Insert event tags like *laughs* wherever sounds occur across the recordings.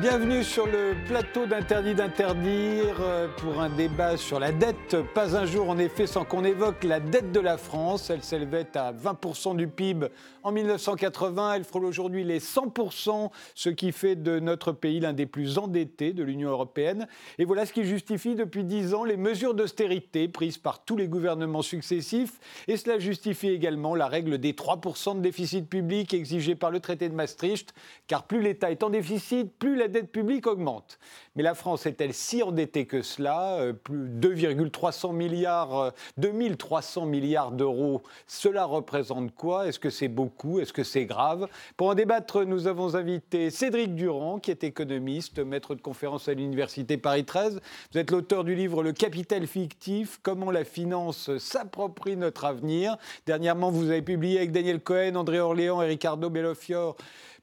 Bienvenue sur le plateau d'Interdit d'interdire euh, pour un débat sur la dette. Pas un jour en effet sans qu'on évoque la dette de la France. Elle s'élevait à 20% du PIB en 1980. Elle frôle aujourd'hui les 100%, ce qui fait de notre pays l'un des plus endettés de l'Union européenne. Et voilà ce qui justifie depuis 10 ans les mesures d'austérité prises par tous les gouvernements successifs. Et cela justifie également la règle des 3% de déficit public exigée par le traité de Maastricht. Car plus l'État est en déficit, plus la dette publique augmente. Mais la France est-elle si endettée que cela euh, Plus 2,300 milliards, 2300 euh, milliards d'euros, cela représente quoi? Est-ce que c'est beaucoup? Est-ce que c'est grave? Pour en débattre, nous avons invité Cédric Durand, qui est économiste, maître de conférence à l'Université Paris 13. Vous êtes l'auteur du livre Le capital fictif, comment la finance s'approprie notre avenir. Dernièrement, vous avez publié avec Daniel Cohen, André Orléans et Ricardo Bellofior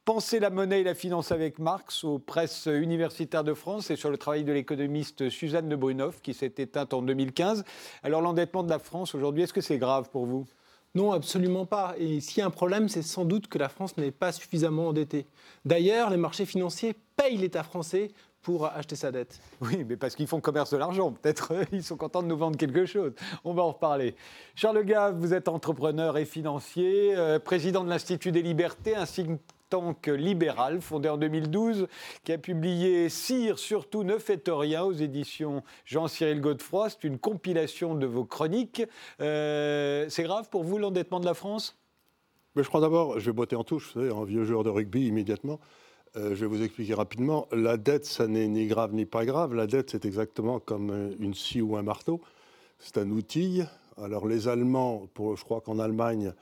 Penser la monnaie et la finance avec Marx aux presses universitaires de France et sur le travail de l'économiste Suzanne de Brunoff qui s'est éteinte en 2015. Alors l'endettement de la France aujourd'hui, est-ce que c'est grave pour vous? Non, absolument pas. Et s'il y a un problème, c'est sans doute que la France n'est pas suffisamment endettée. D'ailleurs, les marchés financiers payent l'État français pour acheter sa dette. Oui, mais parce qu'ils font commerce de l'argent. Peut-être ils sont contents de nous vendre quelque chose. On va en reparler. Charles Gave, vous êtes entrepreneur et financier, euh, président de l'Institut des libertés, ainsi que tank libéral, fondé en 2012, qui a publié Cire, surtout ne faites rien aux éditions Jean-Cyril Godefroy. C'est une compilation de vos chroniques. Euh, c'est grave pour vous l'endettement de la France? Mais Je crois d'abord, je vais botter en touche, vous savez, un vieux joueur de rugby immédiatement. Euh, je vais vous expliquer rapidement. La dette, ça n'est ni grave ni pas grave. La dette, c'est exactement comme une scie ou un marteau. C'est un outil. Alors les Allemands, pour, je crois qu'en Allemagne,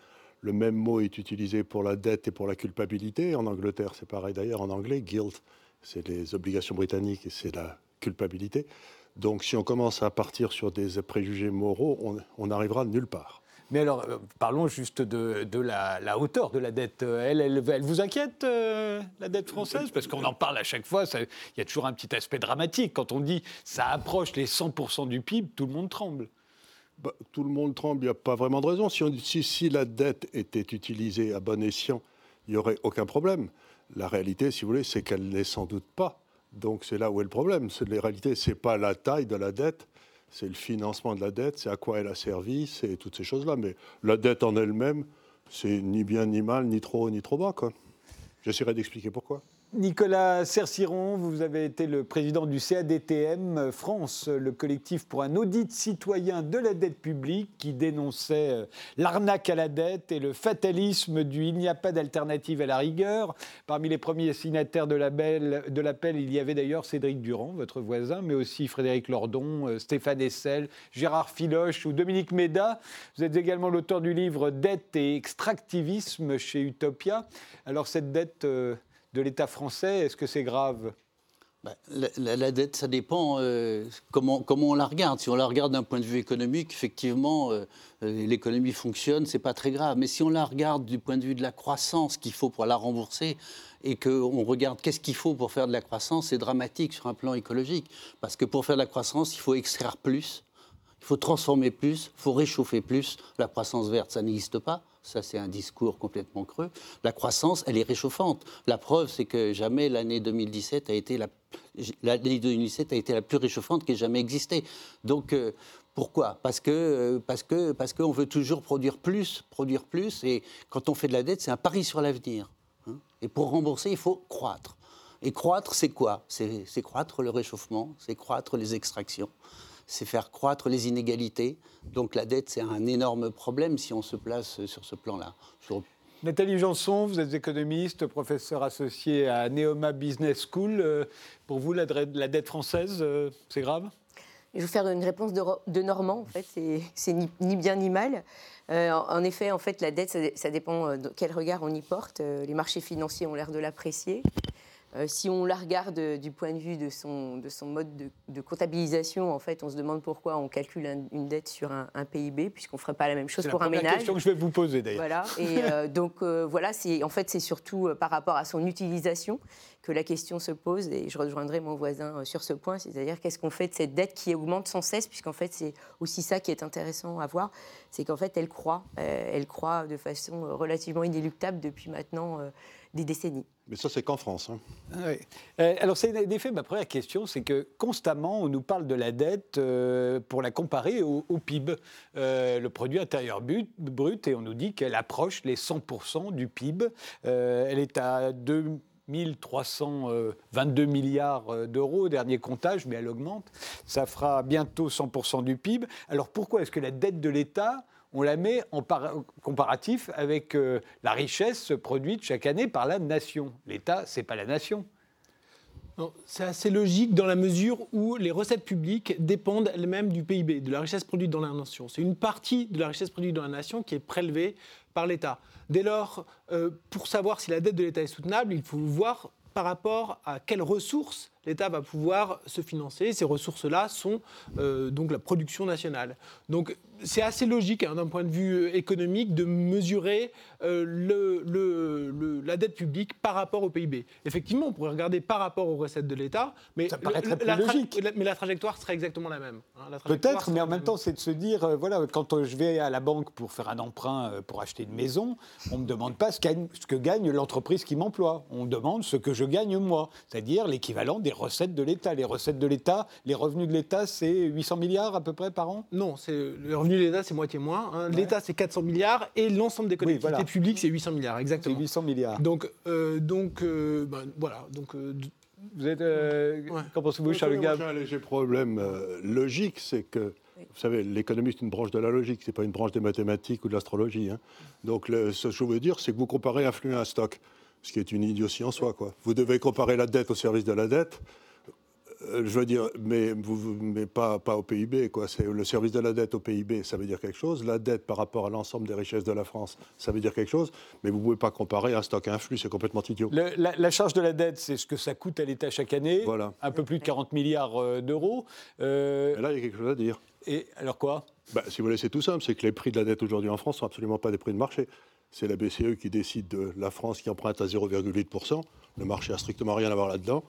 le même mot est utilisé pour la dette et pour la culpabilité. En Angleterre, c'est pareil d'ailleurs. En anglais, guilt, c'est les obligations britanniques et c'est la culpabilité. Donc si on commence à partir sur des préjugés moraux, on, n'arrivera nulle part. Mais alors, euh, parlons juste de, la, hauteur de la dette. Elle, elle, vous inquiète, euh, la dette française? Parce qu'on en parle à chaque fois, il y a toujours un petit aspect dramatique. Quand on dit ça approche les 100% du PIB, tout le monde tremble. Bah, tout le monde tremble, il n'y a pas vraiment de raison. Si, la dette était utilisée à bon escient, il n'y aurait aucun problème. La réalité, si vous voulez, c'est qu'elle n'est sans doute pas. Donc c'est là où est le problème. La réalité, ce n'est pas la taille de la dette, c'est le financement de la dette, c'est à quoi elle a servi, c'est toutes ces choses-là. Mais la dette en elle-même, c'est ni bien ni mal, ni trop haut ni trop bas. J'essaierai d'expliquer pourquoi. Nicolas Cerciron, vous avez été le président du CADTM France, le collectif pour un audit citoyen de la dette publique qui dénonçait euh, l'arnaque à la dette et le fatalisme du il n'y a pas d'alternative à la rigueur. Parmi les premiers signataires de l'appel, il y avait d'ailleurs Cédric Durand, votre voisin, mais aussi Frédéric Lordon, euh, Stéphane Essel, Gérard Filoche ou Dominique Méda. Vous êtes également l'auteur du livre Dette et extractivisme chez Utopia. Alors cette dette euh, de l'État français Est-ce que c'est grave? Bah, la, dette, ça dépend euh, comment, comment on la regarde. Si on la regarde d'un point de vue économique, effectivement, euh, l'économie fonctionne, c'est pas très grave. Mais si on la regarde du point de vue de la croissance qu'il faut pour la rembourser, et qu'on regarde qu'est-ce qu'il faut pour faire de la croissance, c'est dramatique sur un plan écologique. Parce que pour faire de la croissance, il faut extraire plus, il faut transformer plus, il faut réchauffer plus. La croissance verte, ça n'existe pas. Ça, c'est un discours complètement creux. La croissance, elle est réchauffante. La preuve, c'est que jamais l'année 2017 a été la, l'année 2017 a été la plus réchauffante qui ait jamais existé. Donc, euh, pourquoi? Parce que euh, parce que parce qu'on veut toujours produire plus, produire plus, et quand on fait de la dette, c'est un pari sur l'avenir. Hein. et pour rembourser, il faut croître. Et croître, c'est quoi? C'est croître le réchauffement, c'est croître les extractions c'est faire croître les inégalités. Donc la dette, c'est un énorme problème si on se place sur ce plan-là. Nathalie Janson, vous êtes économiste, professeur associé à Neoma Business School. Euh, pour vous, la, dette française, euh, c'est grave? Je vais vous faire une réponse de, Normand, en fait, c'est ni, bien ni mal. Euh, en effet, en fait, la dette, ça, ça, dépend de quel regard on y porte. les marchés financiers ont l'air de l'apprécier. Euh, si on la regarde euh, du point de vue de son, de son mode de, comptabilisation, en fait, on se demande pourquoi on calcule une dette sur un, PIB, puisqu'on ne ferait pas la même chose pour un ménage. C'est la question que je vais vous poser d'ailleurs. Voilà. Et euh, *laughs* donc, voilà, en fait, c'est surtout par rapport à son utilisation que la question se pose, et je rejoindrai mon voisin sur ce point, c'est-à-dire qu'est-ce qu'on fait de cette dette qui augmente sans cesse, puisqu'en fait c'est aussi ça qui est intéressant à voir, c'est qu'en fait elle croît, elle croît de façon relativement inéluctable depuis maintenant des décennies. Mais ça, c'est qu'en France. Hein. Ah euh, alors, c'est en effet ma première question, c'est que constamment, on nous parle de la dette euh, pour la comparer au, PIB, euh, le produit intérieur brut, et on nous dit qu'elle approche les 100% du PIB. elle est à 2322 milliards d'euros dernier comptage, mais elle augmente. Ça fera bientôt 100% du PIB. Alors pourquoi est-ce que la dette de l'État on la met en comparatif avec euh, la richesse produite chaque année par la nation. L'État, c'est pas la nation. C'est assez logique dans la mesure où les recettes publiques dépendent elles-mêmes du PIB, de la richesse produite dans la nation. C'est une partie de la richesse produite dans la nation qui est prélevée par l'État. Dès lors, euh, pour savoir si la dette de l'État est soutenable, il faut voir par rapport à quelles ressources l'État va pouvoir se financer. Ces ressources-là sont euh, donc la production nationale. Donc c'est assez logique hein, d'un point de vue euh, économique de mesurer euh, le, la dette publique par rapport au PIB. Effectivement, on pourrait regarder par rapport aux recettes de l'État, mais, la, logique. mais la trajectoire serait exactement la même. Hein. Peut-être, mais en même temps, c'est de se dire, voilà, quand je vais à la banque pour faire un emprunt pour acheter une maison, on ne me demande pas ce, ce que gagne l'entreprise qui m'emploie. On demande ce que je gagne moi, c'est-à-dire l'équivalent des recettes de l'État. Les recettes de l'État, les revenus de l'État, c'est 800 milliards à peu près par an? Non, le revenu de l'État, c'est moitié moins. Hein. L'État, c'est 400 milliards et l'ensemble des collectivités publiques, c'est 800 milliards, exactement. C'est 800 milliards. Donc, euh, donc euh, ben, voilà. Donc, euh, vous êtes. Qu'en pensez-vous, Charles Gab J'ai un léger problème logique, c'est que. Vous savez, l'économie, c'est une branche de la logique, c'est pas une branche des mathématiques ou de l'astrologie. Hein. Donc, ce que je veux dire, c'est que vous comparez un flux à un stock ce qui est une idiotie en soi. Quoi. Vous devez comparer la dette au service de la dette. Euh, je veux dire, mais, vous, mais pas, pas au PIB. Quoi. C'est le service de la dette au PIB, ça veut dire quelque chose. La dette par rapport à l'ensemble des richesses de la France, ça veut dire quelque chose. Mais vous ne pouvez pas comparer un stock à un flux, c'est complètement idiot. la, charge de la dette, c'est ce que ça coûte à l'État chaque année. Voilà. Un peu plus de 40 milliards euh, d'euros. Euh... là, il y a quelque chose à dire. Et alors quoi? Bah, Si vous voulez, c'est tout simple. C'est que les prix de la dette aujourd'hui en France ne sont absolument pas des prix de marché. C'est la BCE qui décide de la France qui emprunte à 0,8%. Le marché n'a strictement rien à voir là-dedans.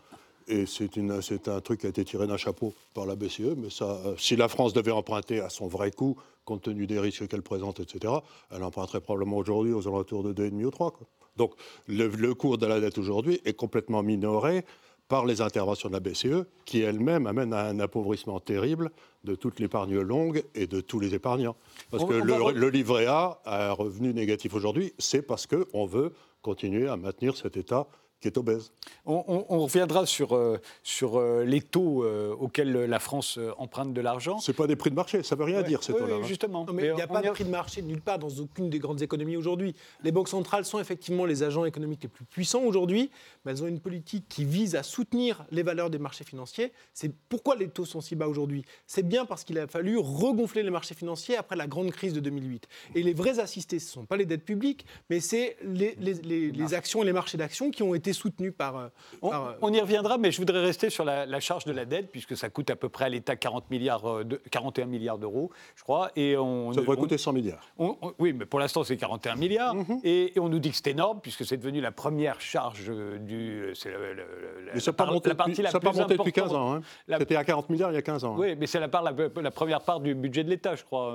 Et c'est un truc qui a été tiré d'un chapeau par la BCE. Mais ça, euh, si la France devait emprunter à son vrai coût, compte tenu des risques qu'elle présente, etc., elle emprunterait probablement aujourd'hui aux alentours de 2,5 ou 3. Donc le, cours de la dette aujourd'hui est complètement minoré par les interventions de la BCE, qui elle-même amène à un appauvrissement terrible de toute l'épargne longue et de tous les épargnants. Parce que le, livret A a un revenu négatif aujourd'hui, c'est parce qu'on veut continuer à maintenir cet état qui est obèse. On, reviendra sur, euh, sur euh, les taux euh, auxquels la France emprunte de l'argent. Ce pas des prix de marché, ça ne veut rien dire ces taux-là. Oui, hein. justement. mais il n'y a pas de prix de marché nulle part dans aucune des grandes économies aujourd'hui. Les banques centrales sont effectivement les agents économiques les plus puissants aujourd'hui, mais elles ont une politique qui vise à soutenir les valeurs des marchés financiers. C'est pourquoi les taux sont si bas aujourd'hui. C'est bien parce qu'il a fallu regonfler les marchés financiers après la grande crise de 2008. Et les vrais assistés, ce ne sont pas les dettes publiques, mais c'est les, les, les actions et les marchés d'actions qui ont été soutenu par. Euh, euh, on, y reviendra, mais je voudrais rester sur la, charge de la dette, puisque ça coûte à peu près à l'État 40 milliards euh, de, 41 milliards d'euros, je crois. Et on, ça devrait coûter 100 milliards. oui, mais pour l'instant, c'est 41 milliards. Mhm. et, on nous dit que c'est énorme, puisque c'est devenu la première charge du. C'est la, ça la, monté, partie la ça plus monté depuis 15 ans. Hein. C'était à 40 milliards il y a 15 ans. Hein. Oui, mais c'est la, part, la, première part du budget de l'État, je crois,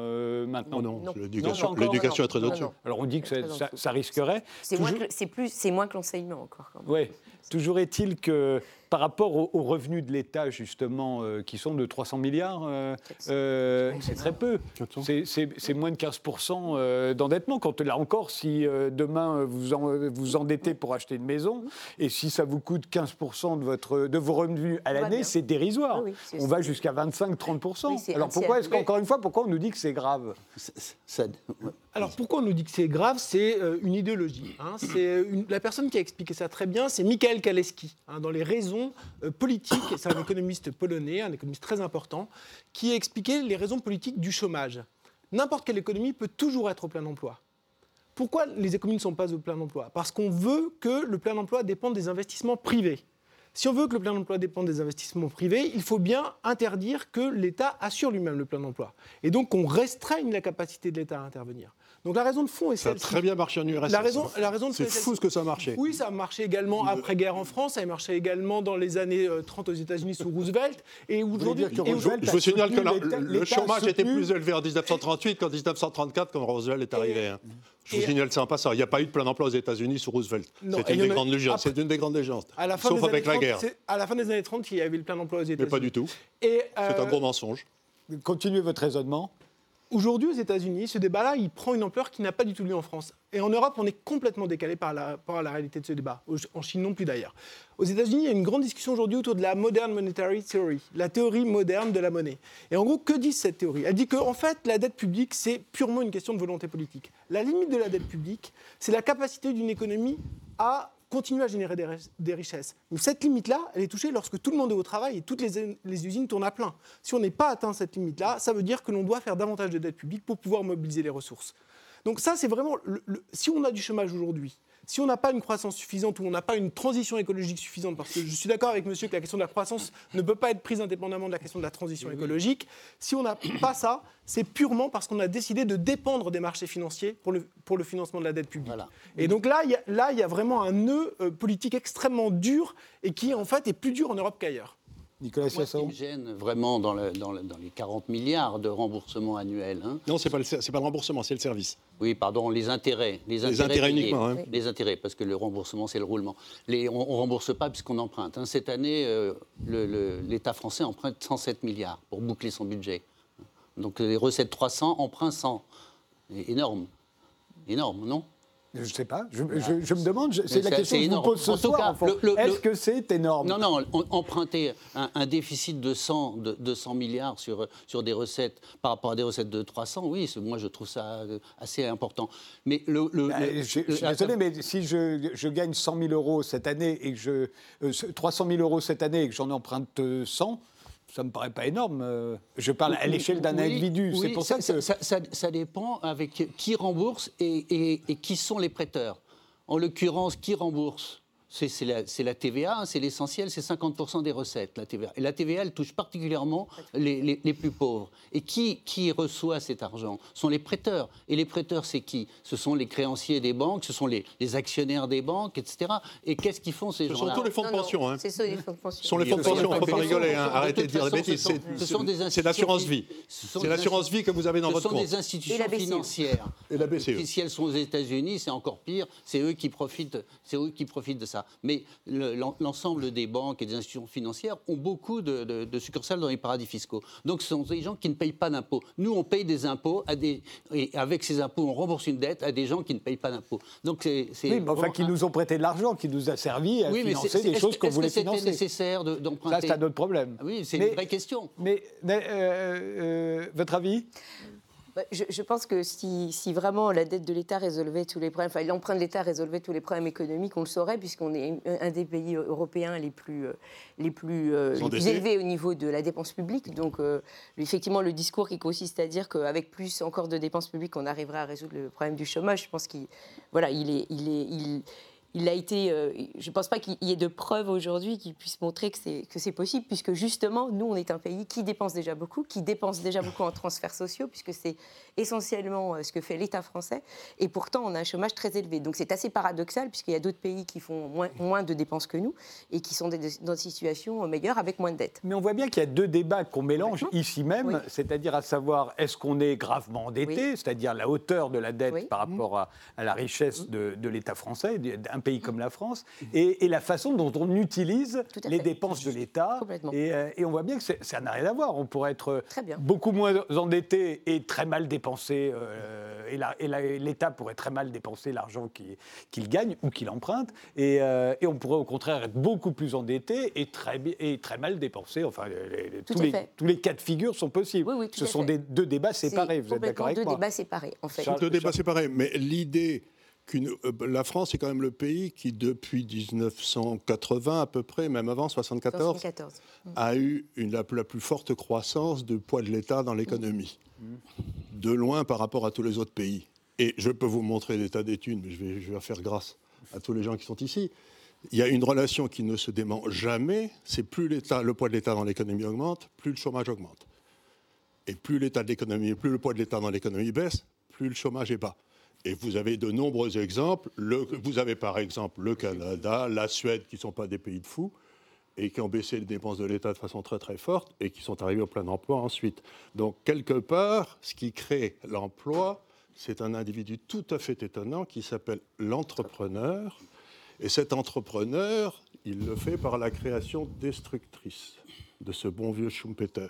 maintenant. Oh non, l'éducation est très au-dessus. Alors on dit que ça, risquerait. C'est moins que l'enseignement encore. Oui. Toujours est-il que par rapport aux, revenus de l'État, justement, euh, qui sont de 300 milliards, euh, euh, c'est très peu. C'est moins de 15% d'endettement. Quand là encore, si demain vous vous endettez pour acheter une maison, et si ça vous coûte 15% de, votre, de vos revenus à l'année, c'est dérisoire. on va jusqu'à 25-30%. Alors pourquoi est-ce qu'encore une fois, pourquoi on nous dit que c'est grave? Alors pourquoi on nous dit que c'est grave? C'est une idéologie. Hein. C'est la personne qui a expliqué ça très bien, c'est Michael Kaleski, hein, dans les raisons euh, politique, c'est un économiste polonais, un économiste très important, qui a expliqué les raisons politiques du chômage. N'importe quelle économie peut toujours être au plein emploi. Pourquoi les économies ne sont pas au plein emploi? Parce qu'on veut que le plein emploi dépende des investissements privés. Si on veut que le plein emploi dépende des investissements privés, il faut bien interdire que l'État assure lui-même le plein emploi. Et donc on restreigne la capacité de l'État à intervenir. Donc la raison de fond est Ça a celle-ci. très bien marché en URSS. La raison, la raison de C'est fou celle-ci. ce que ça a marché. Oui, ça a marché également après-guerre en France, ça a marché également dans les années euh, 30 aux États-Unis sous Roosevelt. Et aujourd'hui, Roosevelt Je vous signale que la- le chômage était plus élevé en 1938 qu'en 1934 quand Roosevelt est arrivé. hein. Je vous signale ça en passant. Il n'y a pas eu de plein emploi aux États-Unis sous Roosevelt. C'est une, des a- grandes légendes. après- C'est une des grandes légendes. à la fin Sauf des avec années la 30, guerre. c'est- À la fin des années 30, il y avait le plein emploi aux États-Unis. Mais pas du tout. C'est euh, un gros mensonge. Continuez votre raisonnement. Aujourd'hui, aux États-Unis, ce débat-là, il prend une ampleur qui n'a pas du tout lieu en France. Et en Europe, on est complètement décalé par par la réalité de ce débat. En Chine non plus d'ailleurs. Aux États-Unis, il y a une grande discussion aujourd'hui autour de la Modern Monetary Theory, la théorie moderne de la monnaie. Et en gros, que dit cette théorie? Elle dit qu'en en fait, la dette publique, c'est purement une question de volonté politique. La limite de la dette publique, c'est la capacité d'une économie à continuer à générer des, ri- des richesses. Mais cette limite-là, elle est touchée lorsque tout le monde est au travail et toutes les, usines tournent à plein. Si on n'est pas atteint cette limite-là, ça veut dire que l'on doit faire davantage de dette publique pour pouvoir mobiliser les ressources. Donc ça, c'est vraiment... si on a du chômage aujourd'hui, si on n'a pas une croissance suffisante ou on n'a pas une transition écologique suffisante, parce que je suis d'accord avec monsieur que la question de la croissance ne peut pas être prise indépendamment de la question de la transition écologique, si on n'a pas ça, c'est purement parce qu'on a décidé de dépendre des marchés financiers pour le, pour le financement de la dette publique. Voilà. Et donc là, il y a, là, il y a vraiment un nœud euh, politique extrêmement dur et qui, en fait, est plus dur en Europe qu'ailleurs. Nicolas Moi, ce qui me gêne vraiment dans, le- dans le- dans les 40 milliards de remboursement annuel, hein, Non, c'est pas le, c'est pas le remboursement, c'est le service. Oui, pardon, les intérêts. Les intérêts, uniquement, hein. Les intérêts, parce que le remboursement, c'est le roulement. Les, on ne rembourse pas puisqu'on emprunte. hein. Cette année, euh, l'État français emprunte 107 milliards pour boucler son budget. Donc les recettes 300, emprunt 100. É- Énorme. Énorme, non? Je ne sais pas. Je, je- je me demande. C'est la question que je vous pose ce En soir. Est-ce que c'est énorme? Non, non, on- emprunter un, un déficit de 100, de, de 100 milliards sur, sur des recettes par rapport à des recettes de 300, oui, moi je trouve ça euh, assez important. Mais le. le- Bah, le- je, je suis désolé, mais si je, je gagne 100 000 euros cette année et que je euh, 300 000 euros cette année et que j'en emprunte euh, 100, ça me paraît pas énorme. euh. Je parle à l'échelle d'un Oui, individu. c'est pour ça que ça, ça- ça- ça dépend avec qui rembourse et, et- et qui sont les prêteurs. En l'occurrence, qui rembourse? C'est la, TVA, hein, c'est l'essentiel, c'est 50% des recettes, la TVA. Et la TVA, elle touche particulièrement les, les- les plus pauvres. Et qui, qui reçoit cet argent Ce sont les prêteurs. Et les prêteurs, c'est qui? Ce sont les créanciers des banques, ce sont les, les actionnaires des banques, etc. Et qu'est-ce qu'ils font ces Ce sont gens-là? tous les fonds de pension. hein. C'est ça, les fonds de pension. Ce sont les fonds de Ce sont pension, il ne faut pas de rigoler. hein. De Arrêtez de toute dire des bêtises. ce sont- C'est- ce sont des C'est institutions l'assurance vie. ce sont C'est des l'assurance vie que vous avez dans Ce votre sont compte. des institutions Et la BCE. financières. Et la BCE. Et si elles sont aux États-Unis, c'est encore pire. C'est eux qui profitent. C'est eux qui profitent de ça. Mais le- l'en- l'ensemble des banques et des institutions financières ont beaucoup de, de- de succursales dans les paradis fiscaux. Donc, ce sont des gens qui ne payent pas d'impôts. Nous, on paye des impôts à des et avec ces impôts, on rembourse une dette à des gens qui ne payent pas d'impôts. Donc, c'est Oui, mais enfin, qui nous ont prêté de l'argent, qui nous a servi à Oui, mais financer des choses qu'on voulait que c'était financer. nécessaire de- Ça, d'emprunter c'est un autre problème. Oui, c'est une vraie question. Mais euh, euh, votre avis? Je, je pense que si, si vraiment la dette de l'État résolvait tous les problèmes, enfin l'emprunt de l'État résolvait tous les problèmes économiques, on le saurait puisqu'on est un des pays européens les plus, euh, les plus, euh, les plus Endettés. élevés au niveau de la dépense publique. Donc euh, effectivement, le discours qui consiste à dire qu'avec plus encore de dépenses publiques, on arriverait à résoudre le problème du chômage, je pense qu'il voilà, il est, il est, il, il a été, euh, je ne pense pas qu'il y ait de preuves aujourd'hui qui puissent montrer que c'est, que c'est possible, puisque justement, nous, on est un pays qui dépense déjà beaucoup, qui dépense déjà beaucoup en transferts sociaux, puisque c'est essentiellement euh, ce que fait l'État français, et pourtant, on a un chômage très élevé. Donc c'est assez paradoxal, puisqu'il y a d'autres pays qui font moins, moins de dépenses que nous, et qui sont des- dans des situations meilleures avec moins de dettes. Mais on voit bien qu'il y a deux débats qu'on mélange ici même, Oui. c'est-à-dire à savoir est-ce qu'on est gravement endetté, Oui. c'est-à-dire la hauteur de la dette Oui. par rapport à, à la richesse de, de l'État français, pays comme la France, et, et la façon dont on utilise les dépenses de l'État. Et, euh, et on voit bien que c'est- ça n'a rien à voir. On pourrait être Très bien. beaucoup moins endetté et très mal dépensé, euh, et l'État pourrait très mal dépenser l'argent qu'il gagne ou qu'il emprunte, et, euh, et on pourrait au contraire être beaucoup plus endetté et très, bi- et très mal dépensé. Enfin, les- les- Tout tous, les, fait. tous les cas de figure sont possibles. Oui, oui, tout Ce sont des, deux débats séparés, vous êtes d'accord avec deux moi débats séparés, en fait. Charles- Deux débats séparés. Mais l'idée la France est quand même le pays qui, depuis 1980 à peu près, même avant 74, 74. a eu une, la, la plus forte croissance du poids de l'État dans l'économie. De loin par rapport à tous les autres pays. Et je peux vous montrer l'état d'études, mais je vais, je vais faire grâce à tous les gens qui sont ici. Il y a une relation qui ne se dément jamais, c'est plus l'État, le poids de l'État dans l'économie augmente, plus le chômage augmente. Et plus l'état de l'économie, plus le poids de l'État dans l'économie baisse, plus le chômage est bas. Et vous avez de nombreux exemples. Le- vous avez par exemple le Canada, la Suède, qui ne sont pas des pays de fous, et qui ont baissé les dépenses de l'État de façon très très forte, et qui sont arrivés au plein emploi ensuite. Donc quelque part, ce qui crée l'emploi, c'est un individu tout à fait étonnant qui s'appelle l'entrepreneur. Et cet entrepreneur, il le fait par la création destructrice de ce bon vieux Schumpeter.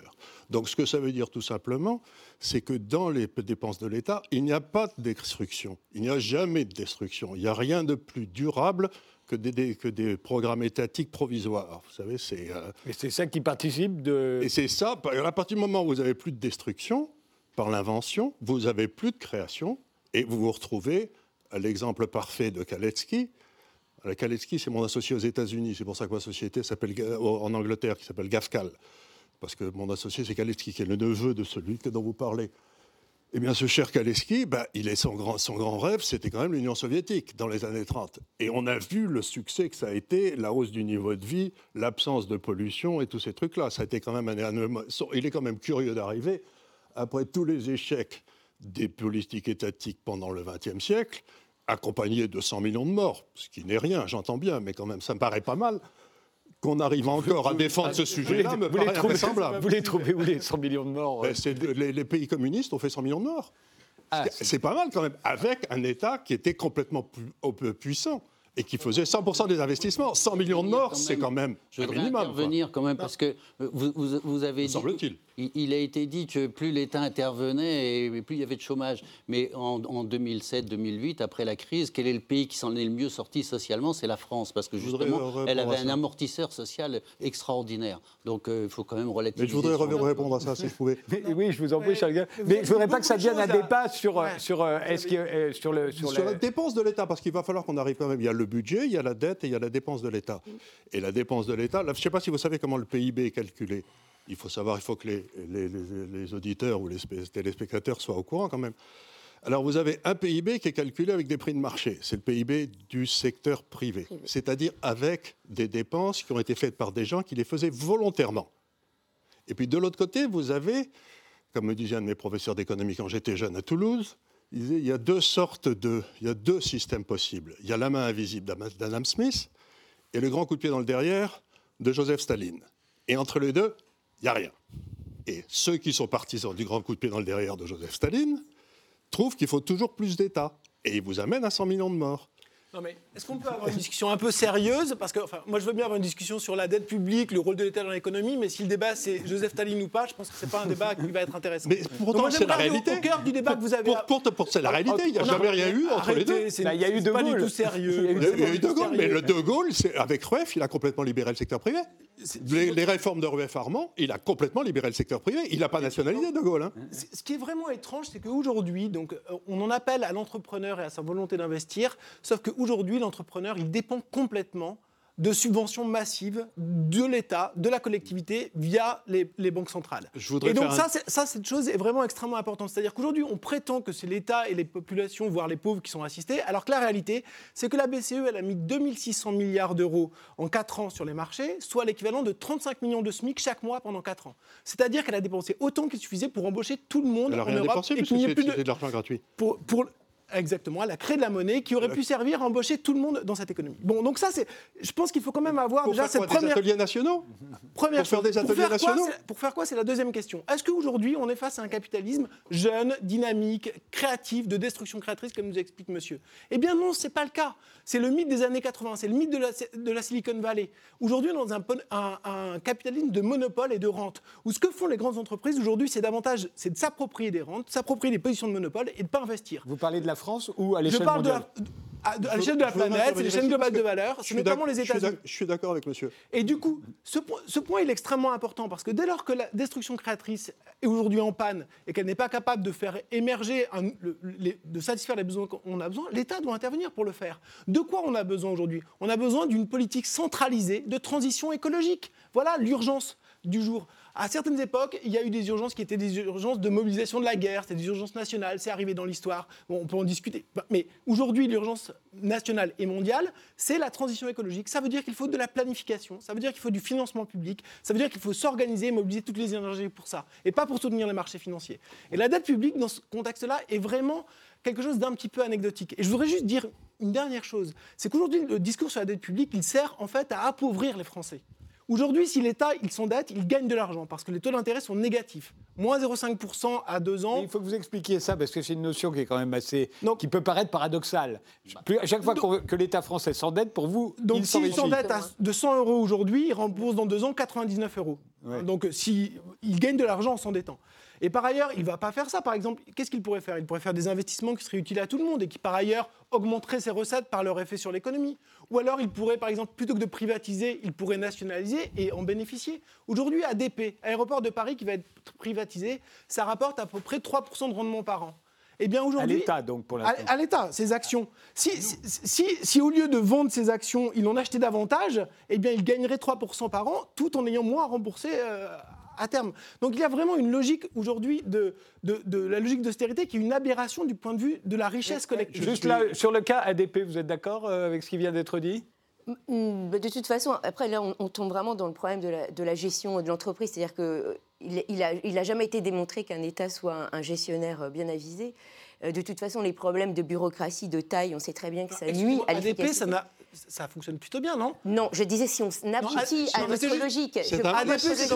Donc ce que ça veut dire tout simplement, c'est que dans les dépenses de l'État, il n'y a pas de destruction. Il n'y a jamais de destruction. Il n'y a rien de plus durable que des, des- que des programmes étatiques provisoires. Vous savez, c'est... euh, Et c'est ça qui participe de. et c'est ça, à partir du moment où vous avez plus de destruction par l'invention, vous avez plus de création et vous vous retrouvez à l'exemple parfait de Kaletsky. Kaletsky, c'est mon associé aux États-Unis, c'est pour ça que ma société s'appelle en Angleterre, qui s'appelle Gafcal. Parce que mon associé, c'est Kaletsky, qui est le neveu de celui dont vous parlez. Eh bien, ce cher Kaleski, bah, il est son grand, rêve, c'était quand même l'Union soviétique dans les années 30. Et on a vu le succès que ça a été, la hausse du niveau de vie, l'absence de pollution et tous ces trucs-là. Ça a été quand même un- il est quand même curieux d'arriver, après tous les échecs des politiques étatiques pendant le XXe siècle, accompagnés de 100 millions de morts, ce qui n'est rien, j'entends bien, mais quand même, ça me paraît pas mal, qu'on arrive encore à défendre ce sujet-là, me vous les paraît trouvez, invraisemblable. vous les trouvez où les 100 millions de morts euh, Ben, c'est- les, les pays communistes ont fait 100 millions de morts. Ah, C'est- c'est pas mal quand même, avec un État qui était complètement pu- au- peu puissant et qui faisait 100% des investissements. 100 millions de morts, Quand c'est même, quand même Je un voudrais minimum. quoi. intervenir quand même parce que euh, vous, vous- vous avez Me dit. semble-t-il. Il, a été dit que plus l'État intervenait et plus il y avait de chômage. Mais en, en 2007-2008, après la crise, quel est le pays qui s'en est le mieux sorti socialement? C'est la France, parce que voudrais justement, répondre elle avait un amortisseur social extraordinaire. Donc euh, il faut quand même relativiser. Mais je voudrais de répondre à ça si je pouvais. *laughs* mais- oui, je vous en prie, Charles Mais je voudrais dit pas que ça devienne un débat sur, euh, Ouais. sur, euh, est-ce que, euh, sur le. Sur Sur la- la dépense de l'État, parce qu'il va falloir qu'on arrive quand même. Il y a le budget, il y a la dette et il y a la dépense de l'État. Et la dépense de l'État, je ne sais pas si vous savez comment le PIB est calculé. Il faut savoir, il faut que les, les- les- les auditeurs ou les téléspectateurs soient au courant quand même. Alors vous avez un PIB qui est calculé avec des prix de marché. C'est le PIB du secteur privé. Privé. C'est-à-dire avec des dépenses qui ont été faites par des gens qui les faisaient volontairement. Et puis de l'autre côté, vous avez, comme me disait un de mes professeurs d'économie quand j'étais jeune à Toulouse, il disait il y a deux sortes de, il y a deux systèmes possibles. Il y a la main invisible d'Adam Smith et le grand coup de pied dans le derrière de Joseph Staline. Et entre les deux, il n'y a rien. Et ceux qui sont partisans du grand coup de pied dans le derrière de Joseph Staline trouvent qu'il faut toujours plus d'État. Et ils vous amènent à 100 millions de morts. Non mais est-ce qu'on peut avoir une discussion un peu sérieuse Parce que enfin, moi je veux bien avoir une discussion sur la dette publique, le rôle de l'État dans l'économie, mais si le débat c'est Joseph Staline ou pas, je pense que c'est pas un débat qui va être intéressant. Mais pourtant, c'est la aller au- réalité. Au cœur du débat que vous avez. Pour, pour, pour- c'est la réalité, il n'y a Non, jamais rien eu entre les deux. c'est- Bah, il y a eu De pas du Gaulle. tout sérieux. Il y a eu y a- il y a eu De Gaulle, mais le. De Gaulle, avec Rueff, il a complètement libéré le secteur privé. Les, les réformes de Rueff Armand, il a complètement libéré le secteur privé. Il n'a pas nationalisé De Gaulle. hein. Ce qui est vraiment étrange, c'est qu'aujourd'hui, donc, euh, on en appelle à l'entrepreneur et à sa volonté d'investir, sauf qu'aujourd'hui, l'entrepreneur, il dépend complètement de subventions massives de l'État, de la collectivité, via les, les banques centrales. Je voudrais et donc un- ça, cette chose est vraiment extrêmement importante. C'est-à-dire qu'aujourd'hui, on prétend que c'est l'État et les populations, voire les pauvres, qui sont assistés, alors que la réalité, c'est que la BCE, elle a mis 2600 milliards d'euros en 4 ans sur les marchés, soit l'équivalent de 35 millions de SMIC chaque mois pendant 4 ans. C'est-à-dire qu'elle a dépensé autant qu'il suffisait pour embaucher tout le monde n'a en Europe dépensé et qu'il n'y ait plus de de l'argent gratuit. pour, pour- exactement, elle a créé de la monnaie qui aurait pu servir à embaucher tout le monde dans cette économie. Bon, donc ça, c'est, je pense qu'il faut quand même avoir Pour déjà faire quoi, cette des première, ateliers nationaux? Première pour faire des ateliers faire quoi, nationaux? c'est- Pour faire quoi C'est la deuxième question. Est-ce qu'aujourd'hui, on est face à un capitalisme jeune, dynamique, créatif, de destruction créatrice, comme nous explique monsieur? Eh bien non, c'est pas le cas. C'est le mythe des années 80, c'est le mythe de la, de la Silicon Valley. Aujourd'hui, on est dans un, pon- un- un capitalisme de monopole et de rente, où ce que font les grandes entreprises aujourd'hui, c'est davantage c'est de s'approprier des rentes, s'approprier des positions de monopole et de ne pas investir. Vous parlez de la France ou à Je l'échelle parle de mondiale la, à, l'échelle de la planète, c'est l'échelle globale de valeur, c'est notamment les États-Unis. Je suis d'accord avec monsieur. Et du coup, ce point, ce point, il est extrêmement important parce que dès lors que la destruction créatrice est aujourd'hui en panne et qu'elle n'est pas capable de faire émerger, un- le- les- de satisfaire les besoins qu'on a besoin, l'État doit intervenir pour le faire. De quoi on a besoin aujourd'hui? On a besoin d'une politique centralisée de transition écologique. Voilà l'urgence du jour. À certaines époques, il y a eu des urgences qui étaient des urgences de mobilisation de la guerre, c'était des urgences nationales, c'est arrivé dans l'histoire, on peut en discuter. Mais aujourd'hui, l'urgence nationale et mondiale, c'est la transition écologique. Ça veut dire qu'il faut de la planification, ça veut dire qu'il faut du financement public, ça veut dire qu'il faut s'organiser et mobiliser toutes les énergies pour ça, et pas pour soutenir les marchés financiers. Et la dette publique, dans ce contexte-là, est vraiment quelque chose d'un petit peu anecdotique. Et je voudrais juste dire une dernière chose. C'est qu'aujourd'hui, le discours sur la dette publique, il sert en fait à appauvrir les Français. Aujourd'hui, si l'État il s'endette, il gagne de l'argent parce que les taux d'intérêt sont négatifs. Moins 0,5% à deux ans. Il faut que vous expliquiez ça parce que c'est une notion qui est quand même assez. qui peut paraître paradoxale. Plus, à chaque fois que l'État français s'endette, pour vous, donc il s'il s'endette de 100 euros aujourd'hui, il rembourse dans deux ans 99 euros. Donc s'il il gagne de l'argent en s'endettant. Et par ailleurs, il ne va pas faire ça. Par exemple, qu'est-ce qu'il pourrait faire? Il pourrait faire des investissements qui seraient utiles à tout le monde et qui, par ailleurs, augmenteraient ses recettes par leur effet sur l'économie. Ou alors, il pourrait, par exemple, plutôt que de privatiser, il pourrait nationaliser et en bénéficier. Aujourd'hui, ADP, Aéroport de Paris, qui va être privatisé, ça rapporte à peu près 3% de rendement par an. Eh bien aujourd'hui, à l'État donc pour l'instant. À, l'État, ses actions. Si, si, si, au lieu de vendre ses actions, il en achetait davantage, eh bien il gagnerait 3% par an, tout en ayant moins à rembourser euh, à terme. Donc il y a vraiment une logique aujourd'hui de, de, la logique d'austérité qui est une aberration du point de vue de la richesse collective. Juste là, sur le cas ADP, vous êtes d'accord euh, avec ce qui vient d'être dit? Bah, de toute façon, après là, on, tombe vraiment dans le problème de la, de la gestion de l'entreprise. C'est-à-dire qu'il il n'a il a jamais été démontré qu'un État soit un, gestionnaire euh, bien avisé. Euh, de toute façon, les problèmes de bureaucratie, de taille, on sait très bien que ça nuit à l'ADP, ça n'a ça fonctionne plutôt bien, non? Non, je disais si on aboutit à notre logique. C'est un, monopole. C'est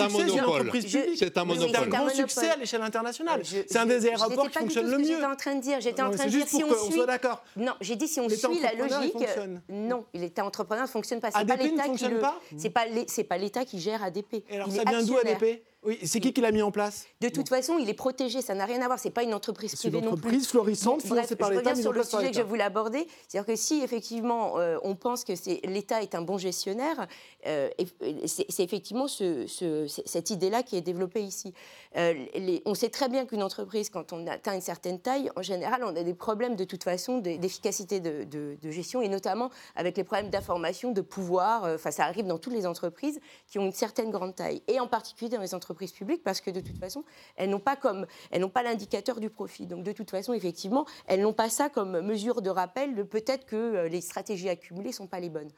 un monopole. C'est un grand succès à l'échelle internationale. C'est un des aéroports qui fonctionne le mieux. J'étais en train de dire. J'étais en train de dire si on suit. d'accord. Non, j'ai dit si on suit la logique. Non, l'État entrepreneur ne fonctionne pas. C'est pas l'État qui C'est pas l'État qui gère ADP. Alors ça vient d'où ADP oui, c'est qui qui l'a mis en place? De toute façon, il est protégé, ça n'a rien à voir. C'est pas une entreprise privée non plus. C'est une entreprise florissante financée par l'État. Je reviens sur le sujet que je voulais aborder, c'est-à-dire que si effectivement euh, on pense que l'État est un bon gestionnaire, euh, c'est effectivement cette idée-là qui est développée ici. Euh, on sait très bien qu'une entreprise, quand on atteint une certaine taille, en général, on a des problèmes de toute façon d'efficacité de, gestion, et notamment avec les problèmes d'information, de pouvoir. Enfin, ça arrive dans toutes les entreprises qui ont une certaine grande taille, et en particulier dans les entreprises publiques parce que de toute façon, elles n'ont pas comme elles n'ont pas l'indicateur du profit. Donc de toute façon, effectivement, elles n'ont pas ça comme mesure de rappel de peut-être que euh, les stratégies accumulées sont pas les bonnes.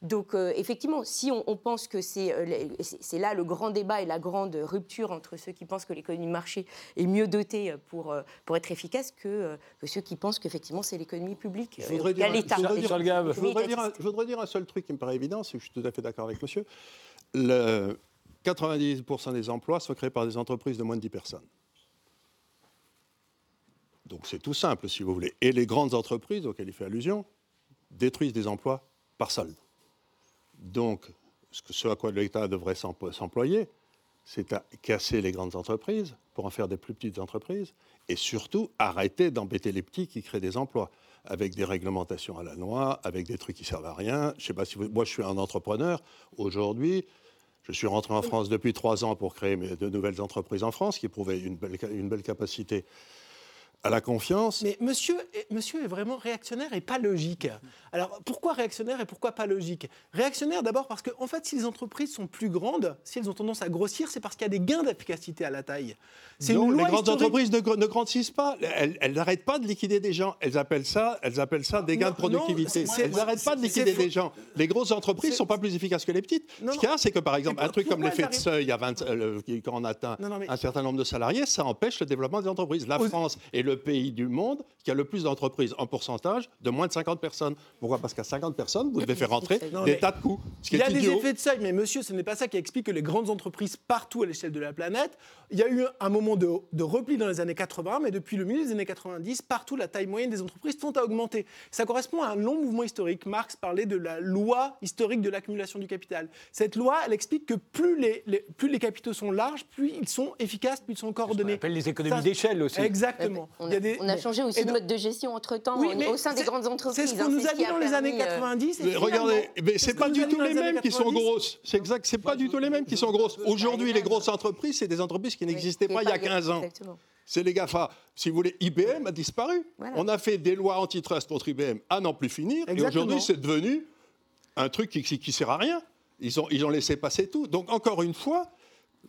Donc euh, effectivement, si on, pense que euh, c'est là le grand débat et la grande rupture entre ceux qui pensent que l'économie de marché est mieux dotée pour, pour être efficace que, que ceux qui pensent qu'effectivement c'est l'économie publique, je voudrais dire, l'État. Je, je, voudrais dire un seul truc qui me paraît évident, c'est que je suis tout à fait d'accord avec monsieur. Le, 90% des emplois sont créés par des entreprises de moins de 10 personnes. Donc c'est tout simple, si vous voulez. Et les grandes entreprises auxquelles il fait allusion détruisent des emplois par solde. Donc, ce à quoi l'État devrait s'employer, c'est à casser les grandes entreprises pour en faire des plus petites entreprises et surtout arrêter d'embêter les petits qui créent des emplois avec des réglementations à la noix, avec des trucs qui servent à rien. Je sais pas si moi je suis un entrepreneur aujourd'hui. Je suis rentré en France depuis trois ans pour créer de nouvelles entreprises en France, qui prouvaient une belle, une belle capacité à la confiance. Mais monsieur, monsieur est vraiment réactionnaire et pas logique. Alors pourquoi réactionnaire et pourquoi pas logique? Réactionnaire d'abord parce que en fait, si les entreprises sont plus grandes, si elles ont tendance à grossir, c'est parce qu'il y a des gains d'efficacité à la taille. Non, les grandes entreprises ne, ne, grandissent pas. Elles n'arrêtent pas de liquider des gens. Elles appellent ça, elles appellent ça des gains de productivité. elles n'arrêtent pas de liquider des gens. Les grosses entreprises ne sont pas plus efficaces que les petites. Ce qu'il y a, c'est que par exemple, un truc comme l'effet de seuil, à 20, euh, quand on atteint un certain nombre de salariés, ça empêche le développement des entreprises. La France est le pays du monde qui a le plus d'entreprises en pourcentage de moins de 50 personnes. Pourquoi? Parce qu'à 50 personnes, vous devez faire rentrer des tas de coûts. il y a des effets de seuil, mais monsieur, ce n'est pas ça qui explique que les grandes entreprises partout à l'échelle de la planète, il y a eu un moment de, repli dans les années 80, mais depuis le milieu des années 90, partout la taille moyenne des entreprises tend à augmenter. Ça correspond à un long mouvement historique. Marx parlait de la loi historique de l'accumulation du capital. Cette loi, elle explique que plus les, plus les capitaux sont larges, plus ils sont efficaces, plus ils sont coordonnés. On appelle les économies d'échelle aussi. Exactement. On a, on a changé aussi de mode de gestion entre-temps au sein des grandes entreprises. C'est ce qu'on nous a dit dans les années 90. Euh, regardez, mais c'est pas du tout les mêmes qui sont grosses. C'est exact, c'est pas du tout les mêmes qui sont grosses. Aujourd'hui, les grosses entreprises, c'est des entreprises qui n'existaient pas il y a 15 ans. C'est les GAFA. Si vous voulez, IBM a disparu. On a fait des lois antitrust contre IBM à n'en plus finir. Et aujourd'hui, c'est devenu un truc qui ne sert à rien. Ils ont, ils ont laissé passer tout. Donc, encore une fois,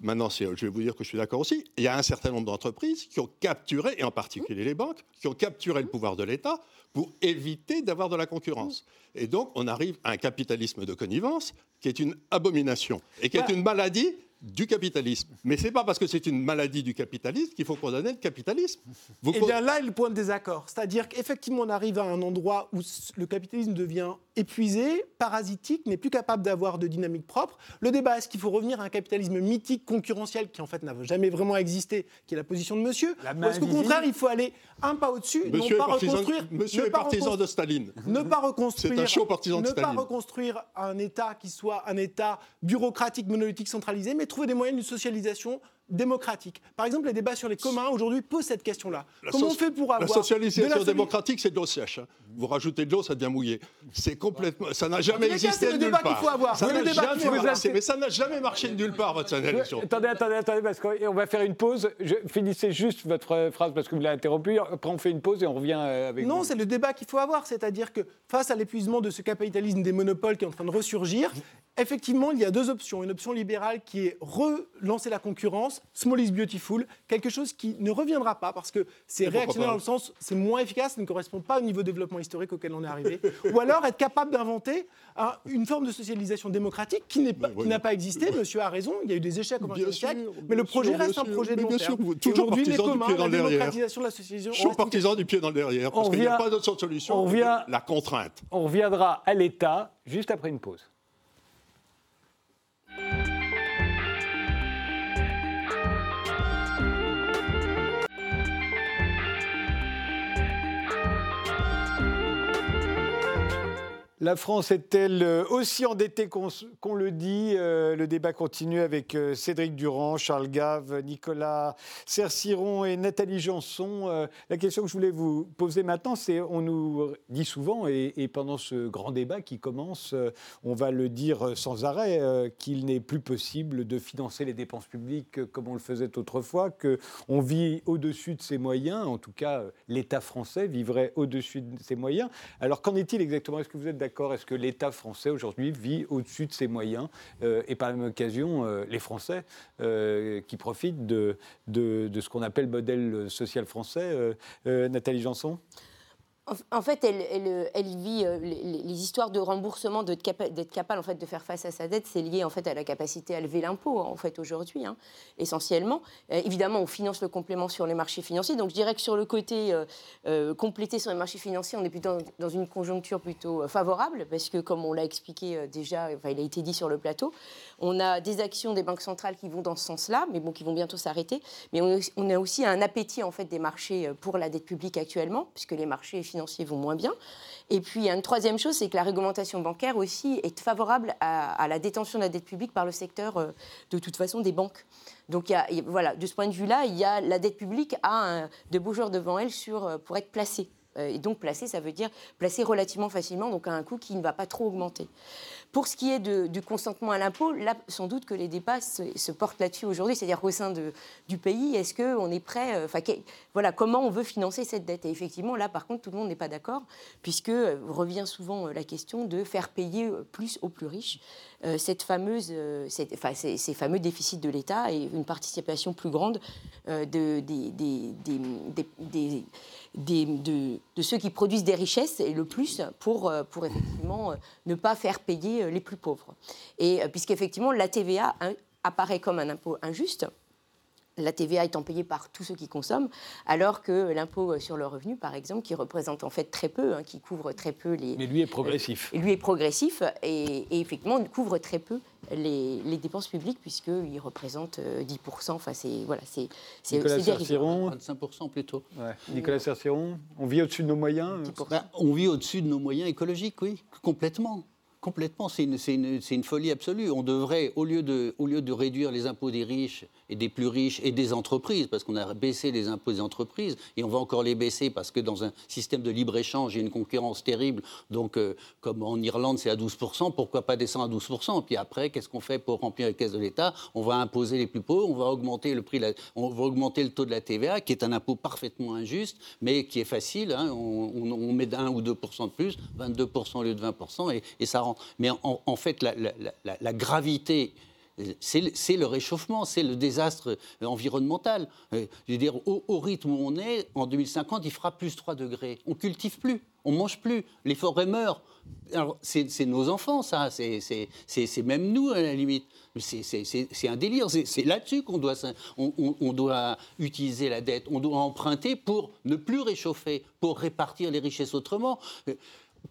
Maintenant, je vais vous dire que je suis d'accord aussi. Il y a un certain nombre d'entreprises qui ont capturé, et en particulier les banques, qui ont capturé le pouvoir de l'État pour éviter d'avoir de la concurrence. Et donc, on arrive à un capitalisme de connivence qui est une abomination et qui est une maladie du capitalisme. Mais c'est pas parce que c'est une maladie du capitalisme qu'il faut condamner le capitalisme. Vous eh bien là est le point de désaccord. C'est-à-dire qu'effectivement, on arrive à un endroit où le capitalisme devient épuisé, parasitique, n'est plus capable d'avoir de dynamique propre. Le débat, est-ce qu'il faut revenir à un capitalisme mythique, concurrentiel, qui en fait n'a jamais vraiment existé, qui est la position de monsieur Ou est-ce qu'au contraire, il faut aller un pas au-dessus, non pas reconstruire... Monsieur est partisan de Staline. Ne pas reconstruire... C'est un chaud partisan de Staline. Ne pas reconstruire un État qui soit un État bureaucratique, monolithique, centralisé, mais trouver des moyens d'une socialisation démocratique. Par exemple, les débats sur les communs aujourd'hui posent cette question-là. Comment on fait pour avoir la socialisation démocratique, c'est de l'eau sèche. Hein. Vous rajoutez de l'eau, ça devient mouillé. C'est complètement, ça n'a jamais existé de nulle part. Faut avoir. Ça n'a jamais marché, mais ça n'a jamais marché de nulle part votre analyse. Attendez, attendez, attendez, parce qu'on va faire une pause. Je, finissez juste votre phrase parce que vous l'avez interrompue. Après, on fait une pause et on revient euh, avec. Non, c'est le débat qu'il faut avoir, c'est-à-dire que face à l'épuisement de ce capitalisme des monopoles qui est en train de ressurgir, effectivement, il y a deux options. Une option libérale qui est relancer la concurrence, small is beautiful, quelque chose qui ne reviendra pas parce que c'est réactionnaire dans le sens, c'est moins efficace, ça ne correspond pas au niveau de développement historique auquel on est arrivé. *laughs* Ou alors être capable d'inventer une forme de socialisation démocratique qui n'a pas existé. Monsieur a raison, il y a eu des échecs au XXe siècle, mais le projet reste un projet de long terme. toujours partisan du pied dans le derrière. Toujours partisan du pied dans le derrière, parce qu'il n'y a pas d'autre solution la contrainte. On reviendra à l'État juste après une pause. La France est-elle euh, aussi endettée qu'on le dit euh, Le débat continue avec euh, Cédric Durand, Charles Gave, Nicolas Cerciron et Nathalie Janson. la question que je voulais vous poser maintenant, c'est on nous dit souvent, et, pendant ce grand débat qui commence, on va le dire sans arrêt, qu'il n'est plus possible de financer les dépenses publiques comme on le faisait autrefois, qu'on vit au-dessus de ses moyens, en tout cas l'État français vivrait au-dessus de ses moyens. Alors qu'en est-il exactement? Est-ce que vous êtes est-ce que l'État français aujourd'hui vit au-dessus de ses moyens euh, Et par la même occasion, euh, les Français euh, qui profitent de, ce qu'on appelle le modèle social français. Nathalie Janson? En fait, elle, vit euh, les, histoires de remboursement, d'être capable en fait, de faire face à sa dette, c'est lié en fait, à la capacité à lever l'impôt en fait, aujourd'hui, hein, essentiellement. Euh, évidemment, on finance le complément sur les marchés financiers. Donc je dirais que sur le côté euh, complété sur les marchés financiers, on est plutôt dans, une conjoncture plutôt favorable, parce que comme on l'a expliqué déjà, enfin, il a été dit sur le plateau, on a des actions des banques centrales qui vont dans ce sens-là, mais bon, qui vont bientôt s'arrêter. Mais on, a aussi un appétit en fait, des marchés pour la dette publique actuellement, puisque les marchés financiers vont moins bien. Et puis, une troisième chose, c'est que la réglementation bancaire aussi est favorable à, la détention de la dette publique par le secteur, euh, de toute façon, des banques. Donc, voilà, de ce point de vue-là, il y a, la dette publique a de beaux jours devant elle euh, pour être placée. Euh, et donc, placée, ça veut dire placée relativement facilement, donc à un coût qui ne va pas trop augmenter. Pour ce qui est du consentement à l'impôt, là, sans doute que les débats se, portent là-dessus aujourd'hui, c'est-à-dire au sein du pays, est-ce qu'on est prêt, euh, enfin, voilà, comment on veut financer cette dette? Et effectivement, là, par contre, tout le monde n'est pas d'accord, puisque euh, revient souvent euh, la question de faire payer plus aux plus riches cette fameuse, ces, fameux déficits de l'État et une participation plus grande de, ceux qui produisent des richesses et le plus pour, effectivement ne pas faire payer euh, les plus pauvres. Et puisqu'effectivement la TVA apparaît comme un impôt injuste, la TVA étant payée par tous ceux qui consomment, alors que l'impôt sur le revenu, par exemple, qui représente en fait très peu, hein, qui couvre très peu les... Mais lui est progressif. lui est progressif et, et effectivement couvre très peu les, dépenses publiques, puisqu'ils représentent 10%. Euh, enfin, c'est voilà, c'est Nicolas Cerciron, 25% plutôt. Nicolas Cerciron, on vit au-dessus de nos moyens ben, On vit au-dessus de nos moyens écologiques, oui, complètement. Complètement, c'est une, folie absolue. On devrait, au lieu de réduire les impôts des riches et des plus riches et des entreprises, parce qu'on a baissé les impôts des entreprises, et on va encore les baisser parce que dans un système de libre-échange, il y a une concurrence terrible. Donc, euh, comme en Irlande, c'est à 12%, pourquoi pas descendre à 12% Puis après, qu'est-ce qu'on fait pour remplir les caisses de l'État? On va imposer les plus pauvres, on va augmenter le prix, on va augmenter le taux de la TVA, qui est un impôt parfaitement injuste, mais qui est facile. Hein. on, met 1 ou 2% de plus, 22% au lieu de 20%, et, ça rend mais en, fait, la, gravité c'est le réchauffement, c'est le désastre environnemental. Je veux dire, au, rythme où on est, en 2050, il fera plus 3 degrés. On cultive plus, on mange plus, les forêts meurent. C'est nos enfants, ça, c'est même nous, à la limite. C'est un délire, c'est là-dessus qu'on doit, on doit utiliser la dette, on doit emprunter pour ne plus réchauffer, pour répartir les richesses autrement.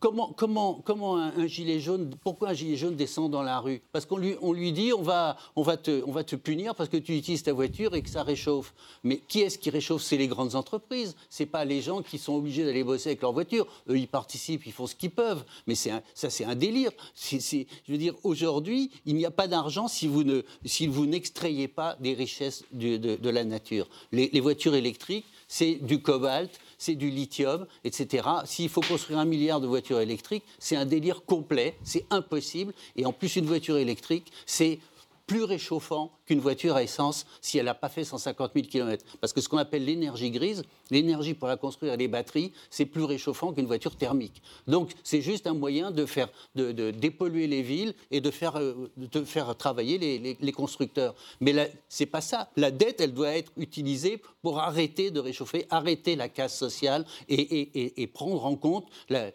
Comment, comment, comment un, gilet jaune, pourquoi un gilet jaune descend dans la rue? Parce qu'on lui, on lui dit on va, on, va te, on va te punir parce que tu utilises ta voiture et que ça réchauffe. Mais qui est-ce qui réchauffe? C'est les grandes entreprises. C'est pas les gens qui sont obligés d'aller bosser avec leur voiture. Eux, ils participent, ils font ce qu'ils peuvent. Mais ça, c'est un délire. je veux dire, aujourd'hui, il n'y a pas d'argent si vous n'extrayez pas des richesses de, la nature. Les voitures électriques, c'est du cobalt, c'est du lithium, etc. S'il faut construire un milliard de voitures électriques, c'est un délire complet, c'est impossible. Et en plus, une voiture électrique, c'est plus réchauffant qu'une voiture à essence si elle n'a pas fait 150 000 km. Parce que ce qu'on appelle l'énergie grise, l'énergie pour la construire les batteries, c'est plus réchauffant qu'une voiture thermique. Donc c'est juste un moyen de faire de, dépolluer les villes et de faire, euh, travailler les, constructeurs. Mais c'est pas ça. La dette, elle doit être utilisée pour arrêter de réchauffer, arrêter la casse sociale et, et, prendre en compte la,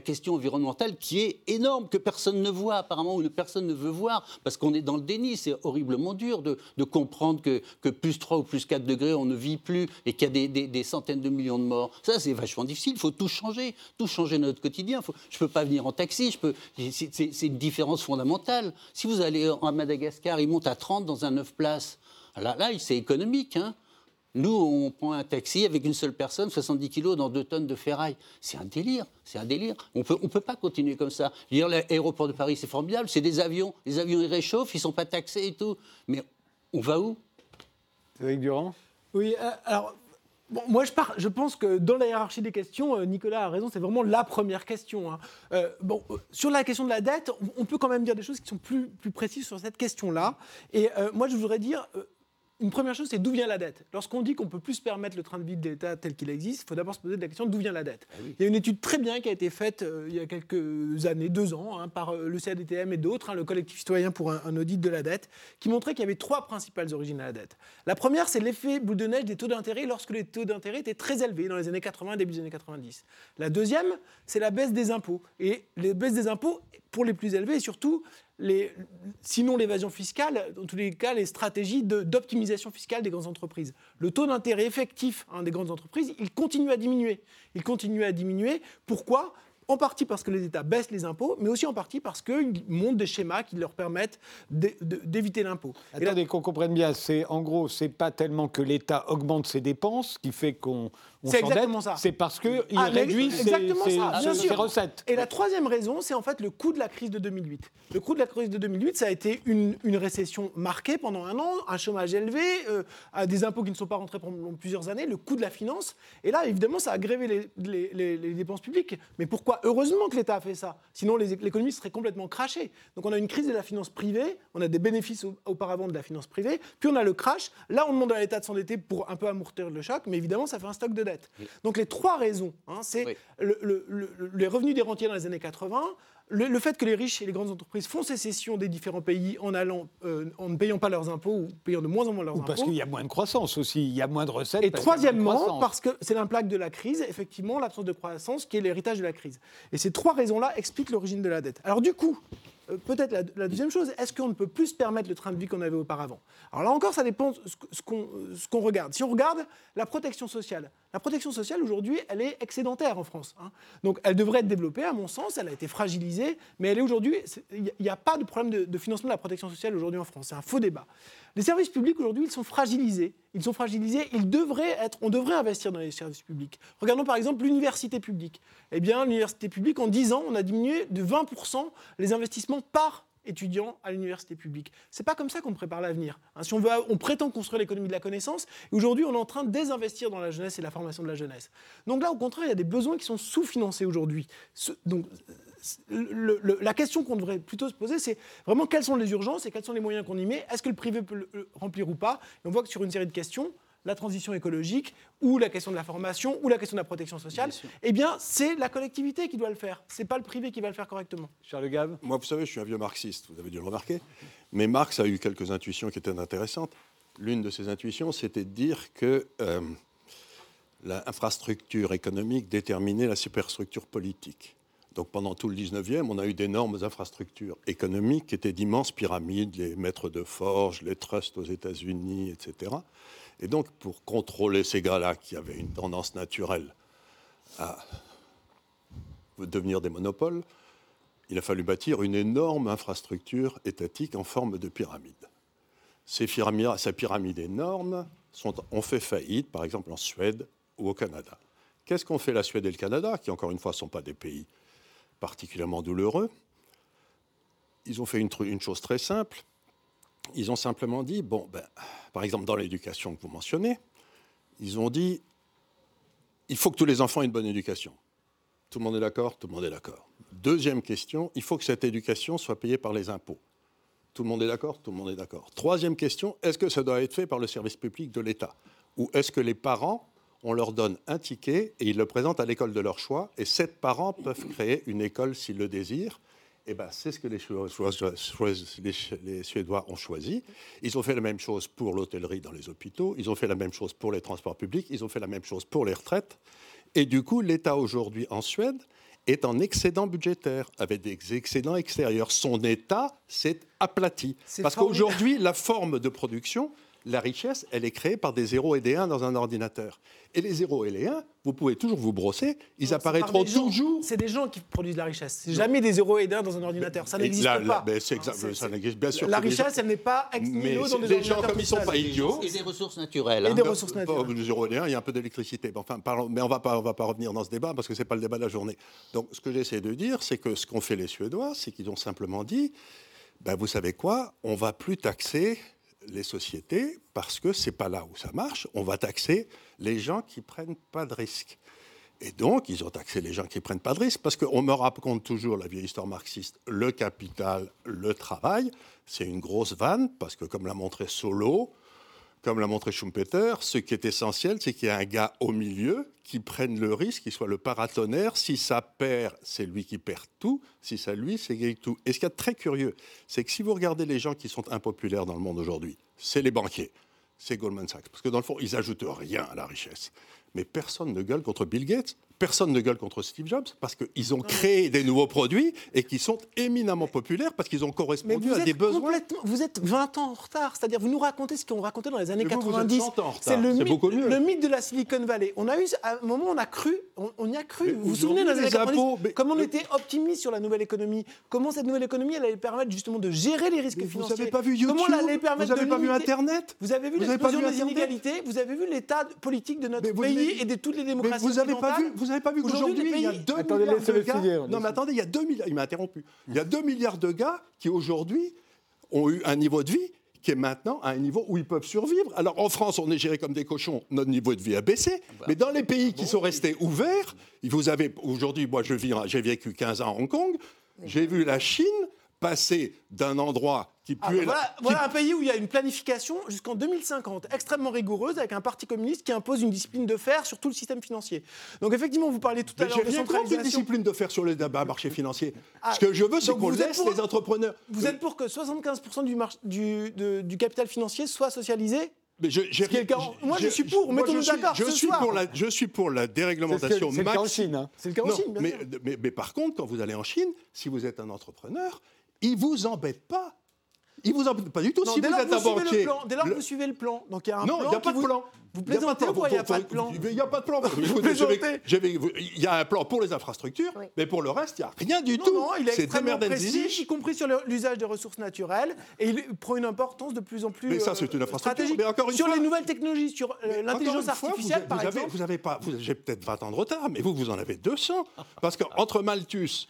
question environnementale qui est énorme, que personne ne voit apparemment ou que personne ne veut voir, parce qu'on est dans le déni c'est horriblement dur de, comprendre que, plus 3 ou plus 4 degrés, on ne vit plus et qu'il y a des, centaines de millions de morts. Ça, c'est vachement difficile. Il faut tout changer, tout changer notre quotidien. je ne peux pas venir en taxi. C'est une différence fondamentale. Si vous allez à Madagascar, il monte à 30 dans un 9 places. Là, là c'est économique. Hein nous, on prend un taxi avec une seule personne, 70 kilos dans 2 tonnes de ferraille. C'est un délire, c'est un délire. On peut, ne on peut pas continuer comme ça. l'aéroport de Paris, c'est formidable, c'est des avions. Les avions, ils réchauffent, ils ne sont pas taxés et tout. Mais on va où? Avec Durand? Oui, euh, moi, je, je, pense que dans la hiérarchie des questions, euh, Nicolas a raison, c'est vraiment la première question. Hein. Euh, bon, sur la question de la dette, on, peut quand même dire des choses qui sont plus, plus précises sur cette question-là. Et moi, je voudrais dire, une première chose, c'est d'où vient la dette. Lorsqu'on dit qu'on ne peut plus se permettre le train de vie de l'État tel qu'il existe, il faut d'abord se poser la question d'où vient la dette. Ah il y a une étude très bien qui a été faite euh, il y a quelques années, deux ans, hein, par euh, le CADTM et d'autres, hein, le collectif citoyen pour un, audit de la dette, qui montrait qu'il y avait trois principales origines à la dette. La première, c'est l'effet boule de neige des taux d'intérêt lorsque les taux d'intérêt étaient très élevés dans les années 80 début des années 90. La deuxième, c'est la baisse des impôts. Et les baisses des impôts, pour les plus élevés, et surtout sinon l'évasion fiscale, dans tous les cas, les stratégies d'optimisation fiscale des grandes entreprises. Le taux d'intérêt effectif hein, des grandes entreprises, il continue à diminuer. Il continue à diminuer. Pourquoi? En partie parce que les États baissent les impôts, mais aussi en partie parce qu'ils montent des schémas qui leur permettent d'éviter l'impôt. Attendez, qu'on comprenne bien, c'est en gros, c'est pas tellement que l'État augmente ses dépenses qui fait qu'on c'est exactement ça. C'est parce qu'il ah, réduit ses, recettes. Et la troisième raison, c'est en fait le coût de la crise de 2008. Le coût de la crise de 2008, ça a été une, récession marquée pendant un an, un chômage élevé, euh, des impôts qui ne sont pas rentrés pendant plusieurs années, le coût de la finance. Et là, évidemment, ça a grévé les, dépenses publiques. Mais pourquoi Heureusement que l'État a fait ça? Sinon, l'économie serait complètement crachée. Donc on a une crise de la finance privée, on a des bénéfices auparavant de la finance privée, puis on a le crash. Là, on demande à l'État de s'endetter pour un peu amortir le choc, mais évidemment, ça fait un stock de dette. Donc les trois raisons, hein, c'est les revenus des rentiers dans les années 80, le, fait que les riches et les grandes entreprises font sécession des différents pays en, allant, euh, en ne payant pas leurs impôts ou payant de moins en moins leurs impôts. Parce qu'il y a moins de croissance aussi, il y a moins de recettes. Et troisièmement, parce que c'est l'impact de la crise, effectivement, l'absence de croissance qui est l'héritage de la crise. Et ces trois raisons-là expliquent l'origine de la dette. Alors du coup, peut-être la, deuxième chose, est-ce qu'on ne peut plus se permettre le train de vie qu'on avait auparavant? Alors là encore, ça dépend de ce qu'on regarde. Si on regarde la protection sociale, la protection sociale aujourd'hui, elle est excédentaire en France. Hein. Donc elle devrait être développée, à mon sens, elle a été fragilisée, mais elle est aujourd'hui, il n'y a pas de problème de, de financement de la protection sociale aujourd'hui en France. C'est un faux débat. Les services publics aujourd'hui, ils sont fragilisés. Ils sont fragilisés. Ils devraient être. On devrait investir dans les services publics. Regardons par exemple l'université publique. Eh bien, l'université publique, en 10 ans, on a diminué de 20% les investissements par étudiant à l'université publique. C'est pas comme ça qu'on prépare l'avenir. Hein. si on, veut, on prétend construire l'économie de la connaissance, et aujourd'hui on est en train de désinvestir dans la jeunesse et la formation de la jeunesse. Donc là, au contraire, il y a des besoins qui sont sous-financés aujourd'hui. Donc la question qu'on devrait plutôt se poser, c'est vraiment quelles sont les urgences et quels sont les moyens qu'on y met. Est-ce que le privé peut le remplir ou pas? Et on voit que sur une série de questions, la transition écologique ou la question de la formation ou la question de la protection sociale, eh bien, c'est la collectivité qui doit le faire. C'est pas le privé qui va le faire correctement. Charles Gave? Moi, vous savez, je suis un vieux marxiste, vous avez dû le remarquer. Mais Marx a eu quelques intuitions qui étaient intéressantes. L'une de ses intuitions, c'était de dire que euh, l'infrastructure économique déterminait la superstructure politique. Donc pendant tout le 19e, on a eu d'énormes infrastructures économiques qui étaient d'immenses pyramides, les maîtres de forge, les trusts aux États-Unis, etc. Et donc pour contrôler ces gars-là qui avaient une tendance naturelle à devenir des monopoles, il a fallu bâtir une énorme infrastructure étatique en forme de pyramide. Ces pyramides, énormes sont, ont fait faillite, par exemple en Suède ou au Canada. Qu'est-ce qu'ont fait la Suède et le Canada, qui encore une fois ne sont pas des pays particulièrement douloureux Ils ont fait une, chose très simple. Ils ont simplement dit, bon, ben, par exemple dans l'éducation que vous mentionnez, ils ont dit, il faut que tous les enfants aient une bonne éducation. Tout le monde est d'accord? Tout le monde est d'accord. Deuxième question, il faut que cette éducation soit payée par les impôts. Tout le monde est d'accord? Tout le monde est d'accord. Troisième question, est-ce que ça doit être fait par le service public de l'État? Ou est-ce que les parents, on leur donne un ticket et ils le présentent à l'école de leur choix et sept parents peuvent créer une école s'ils le désirent eh ben, c'est ce que les, les, Suédois ont choisi. Ils ont fait la même chose pour l'hôtellerie dans les hôpitaux, ils ont fait la même chose pour les transports publics, ils ont fait la même chose pour les retraites. Et du coup, l'État aujourd'hui en Suède est en excédent budgétaire, avec des excédents extérieurs. Son État s'est aplati. Parce qu'aujourd'hui, la forme de production, la richesse, elle est créée par des 0 et des 1 dans un ordinateur. Et les 0 et les 1, vous pouvez toujours vous brosser, ils apparaîtront toujours. C'est des gens qui produisent la richesse. C'est jamais des 0 et des 1 dans un ordinateur. Ça n'existe pas. ça n'existe bien sûr. La richesse, elle n'est pas ex nihilo dans des Les gens, comme ils ne sont pas idiots. Et des ressources naturelles. Et hein. des ressources naturelles. Pas 0 et 1, il y a un peu d'électricité. Enfin, mais on ne va pas revenir dans ce débat parce que ce n'est pas le débat de la journée. Donc, ce que j'essaie de dire, c'est que ce qu'ont fait les Suédois, c'est qu'ils ont simplement dit ben, vous savez quoi, on ne va plus taxer les sociétés parce que c'est pas là où ça marche. On va taxer les gens qui prennent pas de risques. Et donc, ils ont taxé les gens qui prennent pas de risques parce qu'on me raconte toujours la vieille histoire marxiste le capital, le travail. C'est une grosse vanne parce que, comme l'a montré Solo, comme l'a montré Schumpeter, ce qui est essentiel, c'est qu'il y ait un gars au milieu qui prenne le risque, qui soit le paratonnerre. Si ça perd, c'est lui qui perd tout. Si ça lui, c'est lui tout. Et ce qui est très curieux, c'est que si vous regardez les gens qui sont impopulaires dans le monde aujourd'hui, c'est les banquiers, c'est Goldman Sachs. Parce que dans le fond, ils n'ajoutent rien à la richesse. Mais personne ne gueule contre Bill Gates, personne ne gueule contre Steve Jobs, parce qu'ils ont créé des nouveaux produits et qui sont éminemment populaires parce qu'ils ont correspondu à des besoins. Vous êtes 20 ans en retard, c'est-à-dire vous nous racontez ce qu'on racontait dans les années 90. C'est le, le mythe de la Silicon Valley. On a eu, à un moment, on a cru, on, y a cru. vous vous souvenez dans les années 90 Comment on était optimiste sur la nouvelle économie? Comment cette nouvelle économie, elle allait permettre justement de gérer les risques financiers Vous n'avez pas vu YouTube Comment elle allait permettre Vous n'avez pas vu Internet? Vous avez vu l'explosion des inégalités? Vous avez vu l'état politique de notre pays et de toutes les démocraties Vous n'avez pas vu Vous n'avez pas vu qu'aujourd'hui il y a 2 milliards de gars. non, mais attendez, il y a 2 milliards. Il m'a interrompu. Il y a 2 milliards de gars qui aujourd'hui ont eu un niveau de vie qui est maintenant à un niveau où ils peuvent survivre. Alors en France, on est géré comme des cochons, notre niveau de vie a baissé, bah, mais dans les pays qui sont restés ouverts, vous avez aujourd'hui, moi je vis, j'ai vécu 15 ans à Hong Kong, j'ai vu la Chine passer d'un endroit qui ah, voilà, voilà un pays où il y a une planification jusqu'en 2050 extrêmement rigoureuse avec un parti communiste qui impose une discipline de fer sur tout le système financier. Donc effectivement, vous parlez tout à l'heure de centralisation. une discipline de fer sur le marché financier. Ah, Ce que je veux, c'est qu'on laisse les entrepreneurs... Vous êtes pour que 75% du, du, du capital financier soit socialisé mais je, moi, je suis pour, mettons-nous d'accord. Je, suis pour la, je suis pour la déréglementation C'est le cas en Chine. Hein. C'est le cas en Chine, mais, mais, mais, par contre, quand vous allez en Chine, si vous êtes un entrepreneur, il ne vous embête pas. Il vous embête pas du tout. si vous êtes un banquier. dès lors que vous suivez le plan. Donc il y a un non, il n'y a pas de plan. *laughs* Vous plaisantez ou il n'y a pas de plan Il n'y a pas de plan. Il y a un plan pour les infrastructures, mais pour le reste, il n'y a rien du tout. Non, il est extrêmement précis, y compris sur l'usage des ressources naturelles, et il prend une importance de plus en plus Mais ça, c'est une infrastructure. Mais encore une sur les nouvelles technologies, sur euh, l'intelligence artificielle, par exemple. Vous n'avez pas, j'ai peut-être 20 ans de retard, mais vous, vous en avez 200. Parce qu'entre Malthus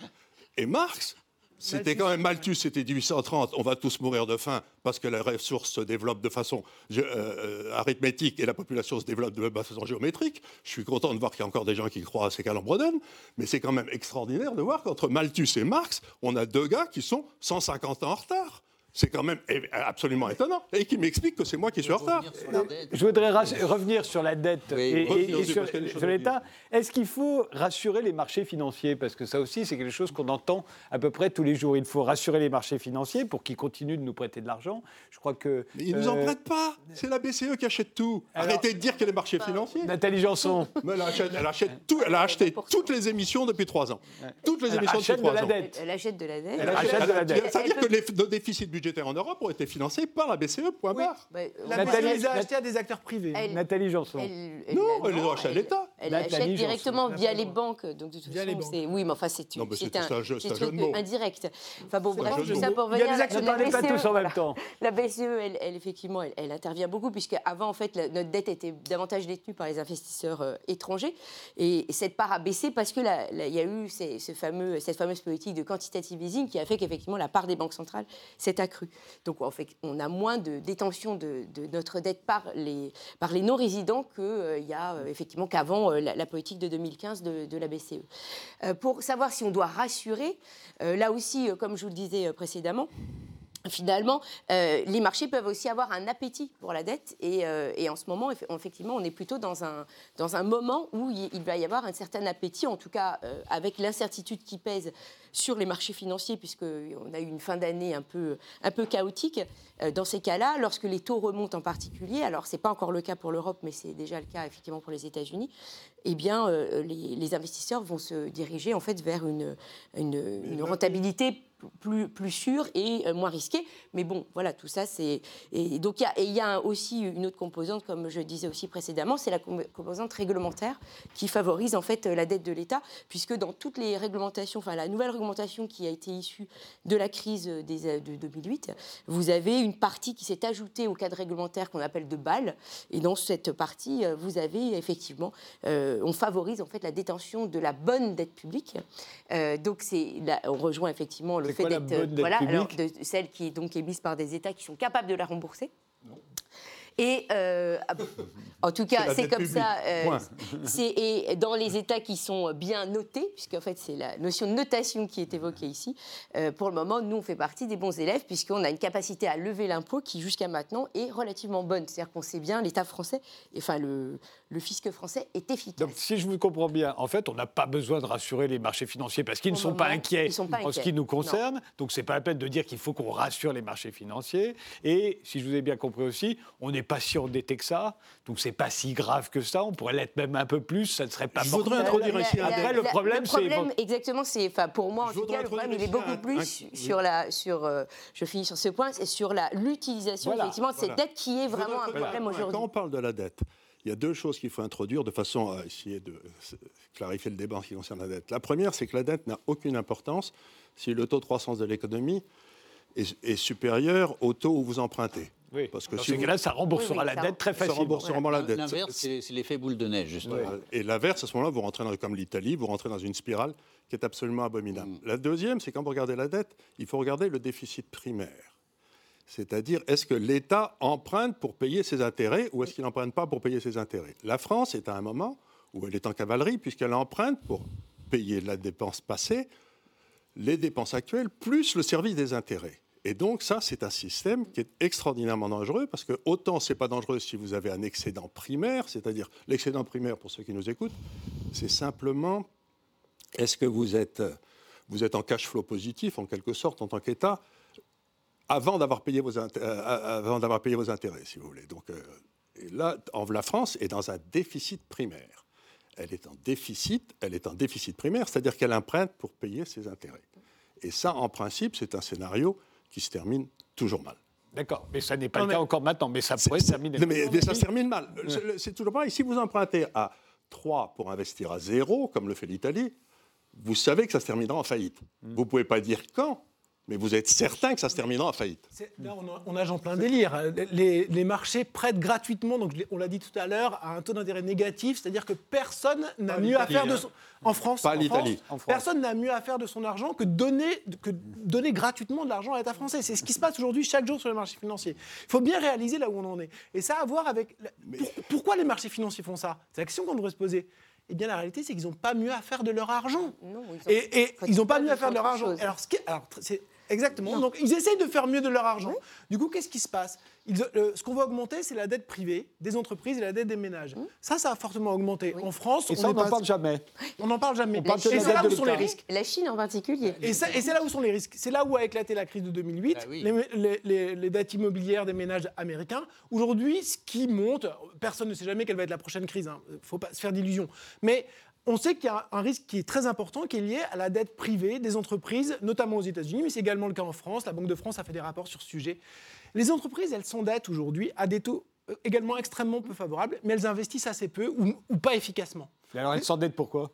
et Marx, c'était quand même Malthus, c'était 1830, on va tous mourir de faim parce que la ressource se développe de façon euh, euh, arithmétique et la population se développe de façon géométrique. Je suis content de voir qu'il y a encore des gens qui croient à ces calembredonnes, mais c'est quand même extraordinaire de voir qu'entre Malthus et Marx, on a deux gars qui sont 150 ans en retard. C'est quand même absolument étonnant. Et qui m'explique que c'est moi qui suis en retard. Je voudrais revenir sur la dette Oui, et, sur, l'État. Est-ce qu'il faut rassurer les marchés financiers? Parce que ça aussi, c'est quelque chose qu'on entend à peu près tous les jours. Il faut rassurer les marchés financiers pour qu'ils continuent de nous prêter de l'argent. Je crois que. Mais ils ne nous en euh, prêtent pas. C'est la BCE qui achète tout. Alors- Arrêtez de dire que les marchés financiers. Nathalie Janson. *laughs* Mais elle achète, elle achète tout. Elle a acheté toutes les émissions depuis trois ans. Toutes les Elle émissions depuis achète de trois la ans. dette. Elle achète de la dette. Elle achète de la dette. Ça veut dire que les- nos déficits budgétaires en Europe ont été financés par la BCE, point Oui. barre. Bah, La Nathalie- BCE les a achetés à des acteurs privés. Elle- Nathalie Janson. Elle- elle- Non, elle les a achetés à l'État. Elle achète Janson. directement via les banques. Donc, de toute Via les façon, banques. c'est. Oui, mais enfin, c'est mais c'est un, c'est un jeu- c'est c'est un un jeu truc de mots. indirect. Enfin bon, bref, tout ça pour Il y a des actions Ne pas tous en même temps. La BCE, elle, elle, effectivement, elle, elle intervient beaucoup, puisque avant, en fait, la- notre dette était davantage détenue par les investisseurs euh, étrangers. Et, et cette part a baissé parce qu'il y a eu ces- ce fameux, cette fameuse politique de quantitative easing qui a fait qu'effectivement, la part des banques centrales s'est accrue. Donc, on a moins de détention de, notre dette par les, non-résidents qu'il y a, euh, effectivement, qu'avant euh, la, politique de 2015 de, de la BCE. Euh, pour savoir si on doit rassurer, euh, là aussi, euh, comme je vous le disais euh, précédemment, Finalement, euh, les marchés peuvent aussi avoir un appétit pour la dette et, euh, et en ce moment, eff- effectivement, on est plutôt dans un, dans un moment où il, il va y avoir un certain appétit, en tout cas euh, avec l'incertitude qui pèse sur les marchés financiers, puisqu'on a eu une fin d'année un peu, un peu chaotique. Dans ces cas-là, lorsque les taux remontent en particulier, alors ce n'est pas encore le cas pour l'Europe, mais c'est déjà le cas effectivement pour les États-Unis, eh bien, les, les investisseurs vont se diriger en fait vers une, une, une rentabilité plus, plus sûre et euh, moins risquée. Mais bon, voilà, tout ça, c'est. Et donc, il y a- aussi une autre composante, comme je disais aussi précédemment, c'est la com- composante réglementaire qui favorise en fait la dette de l'État, puisque dans toutes les réglementations, enfin, la nouvelle réglementation qui a été issue de la crise des, de 2008, vous avez une partie qui s'est ajoutée au cadre réglementaire qu'on appelle de Bâle. Et dans cette partie, euh, vous avez effectivement, euh, on favorise en fait la détention de la bonne dette publique. Euh, donc, c'est, on rejoint effectivement le C'est fait la d'être, voilà, alors, publique de celle qui est donc émise par des États qui sont capables de la rembourser. Et euh, ah en tout *laughs* cas, c'est comme publique, ça. euh, *laughs* et dans les États qui sont bien notés, puisque en fait c'est la notion de notation qui est évoquée ici. euh, pour le moment, nous on fait partie des bons élèves puisqu'on a une capacité à lever l'impôt qui jusqu'à maintenant est relativement bonne. C'est-à-dire qu'on sait bien l'État français, enfin le, le fisc français est efficace. Donc, si je vous comprends bien, en fait, on n'a pas besoin de rassurer les marchés financiers parce qu'ils ne sont le pas inquiets ils sont pas en ce qui nous Non. concerne. Donc, c'est pas la peine de dire qu'il faut qu'on rassure les marchés financiers. Et si je vous ai bien compris aussi, on n'est pas si endetté que ça. Donc, c'est pas si grave que ça. On pourrait l'être même un peu plus. Ça ne serait pas Je voudrais introduire ici un Après, le problème, le c'est- problème, exactement, c'est, enfin, pour moi, en Je tout cas, le problème, il est beaucoup un- plus un- sur la, sur, euh, je finis sur ce point, c'est sur la l'utilisation Voilà, effectivement de cette dette qui est vraiment un problème aujourd'hui. Quand on parle de la dette, il y a deux choses qu'il faut introduire de façon à essayer de clarifier le débat en ce qui concerne la dette. La première, c'est que la dette n'a aucune importance si le taux de croissance de l'économie est, est supérieur au taux où vous empruntez. Oui. Parce que Dans si ces vous- cas-là, ça remboursera Oui, oui, la ça- dette très Ça facilement. rembourse vraiment la dette. L'inverse, c'est l'effet boule de neige, justement. Et l'inverse, à ce moment-là, vous rentrez dans, comme l'Italie, vous rentrez dans une spirale qui est absolument abominable. La deuxième, c'est quand vous regardez la dette, il faut regarder le déficit primaire. C'est-à-dire, est-ce que l'État emprunte pour payer ses intérêts ou est-ce qu'il n'emprunte pas pour payer ses intérêts? La France est à un moment où elle est en cavalerie puisqu'elle emprunte pour payer la dépense passée, les dépenses actuelles, plus le service des intérêts. Et donc ça, c'est un système qui est extraordinairement dangereux parce que autant c'est pas dangereux si vous avez un excédent primaire, c'est-à-dire l'excédent primaire pour ceux qui nous écoutent, c'est simplement est-ce que vous êtes, vous êtes en cash flow positif en quelque sorte en tant qu'État avant d'avoir payé vos int- euh, avant d'avoir payé vos intérêts, si vous voulez. Donc euh, et là, en- la France est dans un déficit primaire. Elle est en déficit, elle est en déficit primaire, c'est-à-dire qu'elle emprunte pour payer ses intérêts. Et ça, en principe, c'est un scénario qui se termine toujours mal. D'accord, mais ça n'est pas Non, le cas mais- encore maintenant, mais ça pourrait se terminer. Non, mais, mais ça se termine mal. C'est- C'est toujours pareil. Si vous empruntez à 3 pour investir à 0, comme le fait l'Italie, vous savez que ça se terminera en faillite. Mm. Vous ne pouvez pas dire quand, mais vous êtes certain que ça se terminera en faillite. Là, on, a- on nage en plein délire. Les, les marchés prêtent gratuitement, donc on l'a dit tout à l'heure, à un taux d'intérêt négatif, c'est-à-dire que personne n'a mieux à faire de hein. son en France. Pas en l'Italie. France, En France. Personne n'a mieux à faire de son argent que donner, que donner gratuitement de l'argent à l'État français. C'est ce qui se passe aujourd'hui chaque jour sur les marchés financiers. Il faut bien réaliser là où on en est. Et ça a à voir avec la- pour- pourquoi les marchés financiers font ça? C'est la question qu'on devrait se poser. Eh bien, la réalité, c'est qu'ils n'ont pas mieux à faire de leur argent. Non, ils ont- Et, et ils n'ont pas mieux à faire de leur argent. chose. Alors, ce qui est- alors, c'est Exactement. Donc ils essayent de faire mieux de leur argent. Du coup, qu'est-ce qui se passe? Ils- euh, Ce qu'on va augmenter, c'est la dette privée des entreprises et la dette des ménages. Ça, ça a fortement augmenté. En France, Et ça, on n'en pas- parle jamais. on n'en parle jamais. parle et c'est là où sont les risques. La Chine en particulier. Et, ça- et c'est là où sont les risques. C'est là où a éclaté la crise de 2008, Ah oui. les, les- les- les dettes immobilières des ménages américains. Aujourd'hui, ce qui monte, personne ne sait jamais quelle va être la prochaine crise. Il ne faut pas se faire d'illusions. Mais on sait qu'il y a un risque qui est très important, qui est lié à la dette privée des entreprises, notamment aux États-Unis, mais c'est également le cas en France. La Banque de France a fait des rapports sur ce sujet. Les entreprises, elles s'endettent aujourd'hui à des taux euh, également extrêmement peu favorables, mais elles investissent assez peu ou, pas efficacement. Et alors, elles s'endettent pourquoi?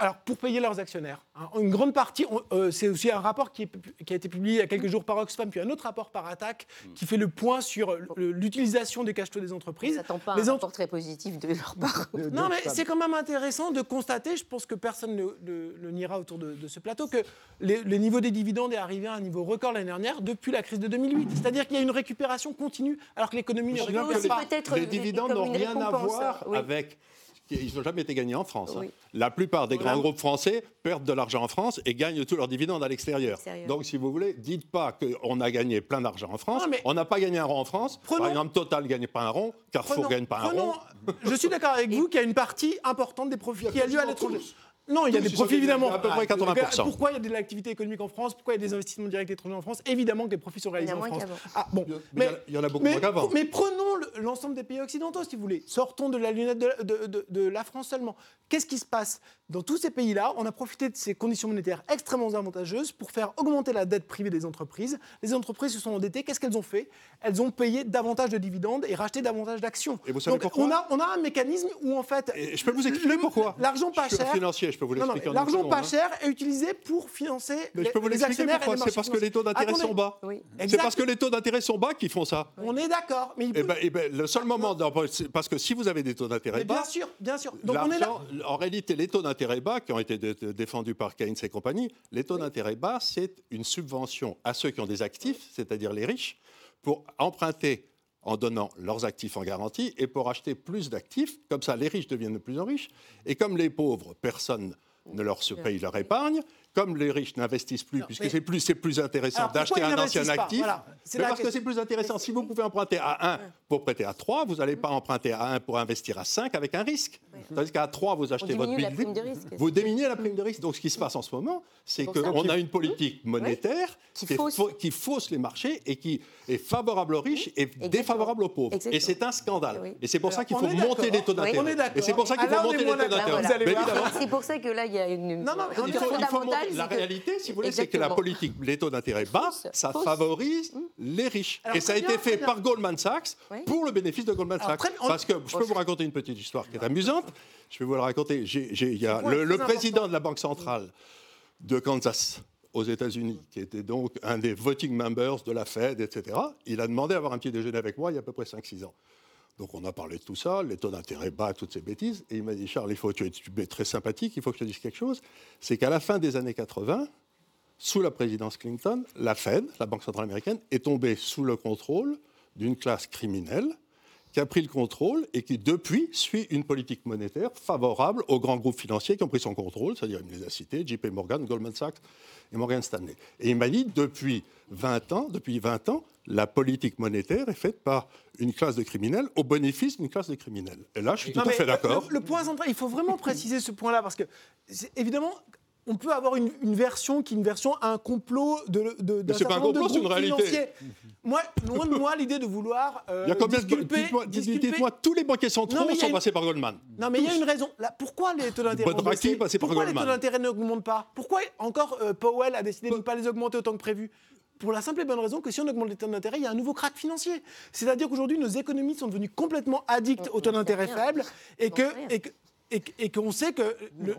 Alors, pour payer leurs actionnaires. hein. Une grande partie, euh, c'est aussi un rapport qui, est pu- qui a été publié il y a quelques jours par Oxfam, puis un autre rapport par Attac qui fait le point sur l'utilisation des cash flows des On entreprises. s'attend pas à Les un rapport très positif de leur part. *laughs* De- Non, mais c'est quand même intéressant de constater, je pense que personne ne le, le niera autour de, de ce plateau, que les- le niveau des dividendes est arrivé à un niveau record l'année dernière depuis la crise de 2008. C'est-à-dire qu'il y a une récupération continue alors que l'économie ne récupère pas. les des- dividendes n'ont rien à voir oui. avec. Ils n'ont jamais été gagnés en France. hein. La plupart des Voilà. grands groupes français perdent de l'argent en France et gagnent tous leurs dividendes à l'extérieur. Extérieur. Donc, si vous voulez, dites pas qu'on a gagné plein d'argent en France. Non, mais- On n'a pas gagné un rond en France. Prenons- Par exemple, Total ne gagne pas un rond, Carrefour ne gagne pas un rond. Je suis d'accord avec *laughs* vous qu'il y a une partie importante des profits qui a lieu à l'étranger. Non, il y a des profits évidemment. à peu près Ah, 80%. Pourquoi il y a de l'activité économique en France? Pourquoi il y a des investissements directs étrangers en France? Évidemment que les profits sont réalisés Il y en France. Ah, bon. Mais il y en a- il y en a beaucoup mais- moins qu'avant. Mais prenons le- l'ensemble des pays occidentaux, si vous voulez. Sortons de la lunette de, de- de- de la France seulement. Qu'est-ce qui se passe? Dans tous ces pays-là, on a profité de ces conditions monétaires extrêmement avantageuses pour faire augmenter la dette privée des entreprises. Les entreprises se sont endettées. Qu'est-ce qu'elles ont fait? Elles ont payé davantage de dividendes et racheté davantage d'actions. Et vous savez Donc, pourquoi? on a, on a un mécanisme où, en fait, Et je peux vous expliquer le- pourquoi? L'argent pas Je suis cher. financier, je peux vous l'expliquer L'argent pas hein. cher est utilisé pour financer Mais les, je peux vous les l'expliquer actionnaires C'est parce que les taux d'intérêt financiers. sont bas. C'est parce que les taux d'intérêt sont bas qu'ils font ça. On est d'accord, mais Eh ben, eh ben, le seul moment, d'en- c'est parce que si vous avez des taux d'intérêt mais bien bas, sûr, bien sûr. Donc on est là. l'argent- en réalité, les taux d'intérêt bas qui ont été dé- défendus par Keynes et compagnie, les taux d'intérêt bas, c'est une subvention à ceux qui ont des actifs, c'est-à-dire les riches, pour emprunter en donnant leurs actifs en garantie et pour acheter plus d'actifs. Comme ça, les riches deviennent de plus en riches. Et comme les pauvres, personne ne leur se paye leur épargne. Comme les riches n'investissent plus, Non, puisque mais- c'est plus, c'est plus intéressant d'acheter un ancien actif. Voilà, Mais parce que c'est plus intéressant. Si vous pouvez emprunter à 1 pour prêter à 3, vous n'allez pas emprunter à 1 pour investir à 5 avec un risque. Tandis qu'à 3, vous achetez votre diminue la building, prime de risque. Vous diminuez la prime de risque. Donc ce qui se passe en ce moment, c'est qu'on a une politique monétaire Qui fausse. fau- qui fausse les marchés et qui est favorable aux riches et défavorable aux pauvres. Exactement. Et c'est un scandale. Oui. Et c'est pour ça qu'il faut monter les taux d'intérêt. Et c'est pour ça qu'il Ah, faut monter les taux d'intérêt. C'est pour ça que là, il y a une, Non, non, mais un il truc faut- il faut la réalité, si vous voulez, c'est que la politique, les taux d'intérêt bas, ça Fausse. favorise les riches. Alors, et ça a été fait bien. par Goldman Sachs Oui. pour le bénéfice de Goldman Sachs. Parce que je peux vous raconter une petite histoire qui est amusante. Je vais vous la raconter. Il y a le, le président de la Banque centrale de Kansas aux États-Unis, qui était donc un des voting members de la Fed, etc. Il a demandé à avoir un petit déjeuner avec moi il y a à peu près 5-6 ans. Donc on a parlé de tout ça, les taux d'intérêt bas, toutes ces bêtises. Et il m'a dit, Charles, il faut que tu es très sympathique, il faut que je te dise quelque chose. C'est qu'à la fin des années 80, sous la présidence Clinton, la Fed, la Banque centrale américaine, est tombée sous le contrôle d'une classe criminelle qui a pris le contrôle et qui, depuis, suit une politique monétaire favorable aux grands groupes financiers qui ont pris son contrôle, c'est-à-dire, il me les a cités, JP Morgan, Goldman Sachs et Morgan Stanley. Et il m'a dit, depuis 20 ans, depuis 20 ans, la politique monétaire est faite par une classe de criminels au bénéfice d'une classe de criminels. Et là, je suis tout à fait d'accord. Le, le point central, il faut vraiment préciser ce point-là parce que, évidemment, on peut avoir une, une version qui est une version à un complot de. de d'un c'est pas certain un nombre de complot, c'est une groupes réalité. financiers. *laughs* Moi, loin de moi l'idée de vouloir. euh, Il y a combien de... disculper- Dites-moi, disculper- dites-moi, tous les banquiers centraux Non, sont une- passés par Goldman. Non, mais il y a une raison. Là, pourquoi les taux d'intérêt ont Bodraki baissé passé par Pourquoi les taux d'intérêt n'augmentent pas Pourquoi encore euh, Powell a décidé de ne pas les augmenter autant que prévu pour la simple et bonne raison que si on augmente les taux d'intérêt, il y a un nouveau crack financier. C'est-à-dire qu'aujourd'hui, nos économies sont devenues complètement addictes aux taux d'intérêt faibles que, et que- et qu'on sait que le,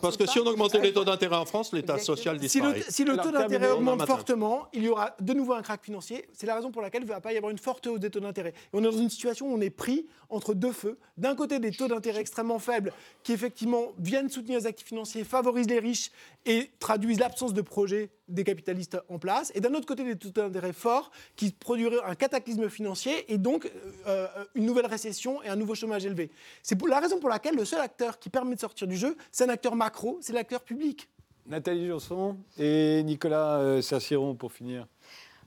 Parce que si on augmentait les taux d'intérêt en France, l'État social si le, disparaît. si le taux d'intérêt augmente fortement, il y aura de nouveau un crack financier. C'est la raison pour laquelle il ne va pas y avoir une forte hausse des taux d'intérêt. Et on est dans une situation où on est pris entre deux feux. D'un côté, des taux d'intérêt extrêmement faibles qui, effectivement, viennent soutenir les actifs financiers, favorisent les riches et traduisent l'absence de projets des capitalistes en place. Et d'un autre côté, des taux d'intérêt forts qui produiraient un cataclysme financier et donc euh, euh, une nouvelle récession et un nouveau chômage élevé. C'est la raison pour laquelle le seul acteur qui permet de sortir du jeu, c'est un acteur macro, c'est l'acteur public. Nathalie Janson et Nicolas euh, Sassiron pour finir.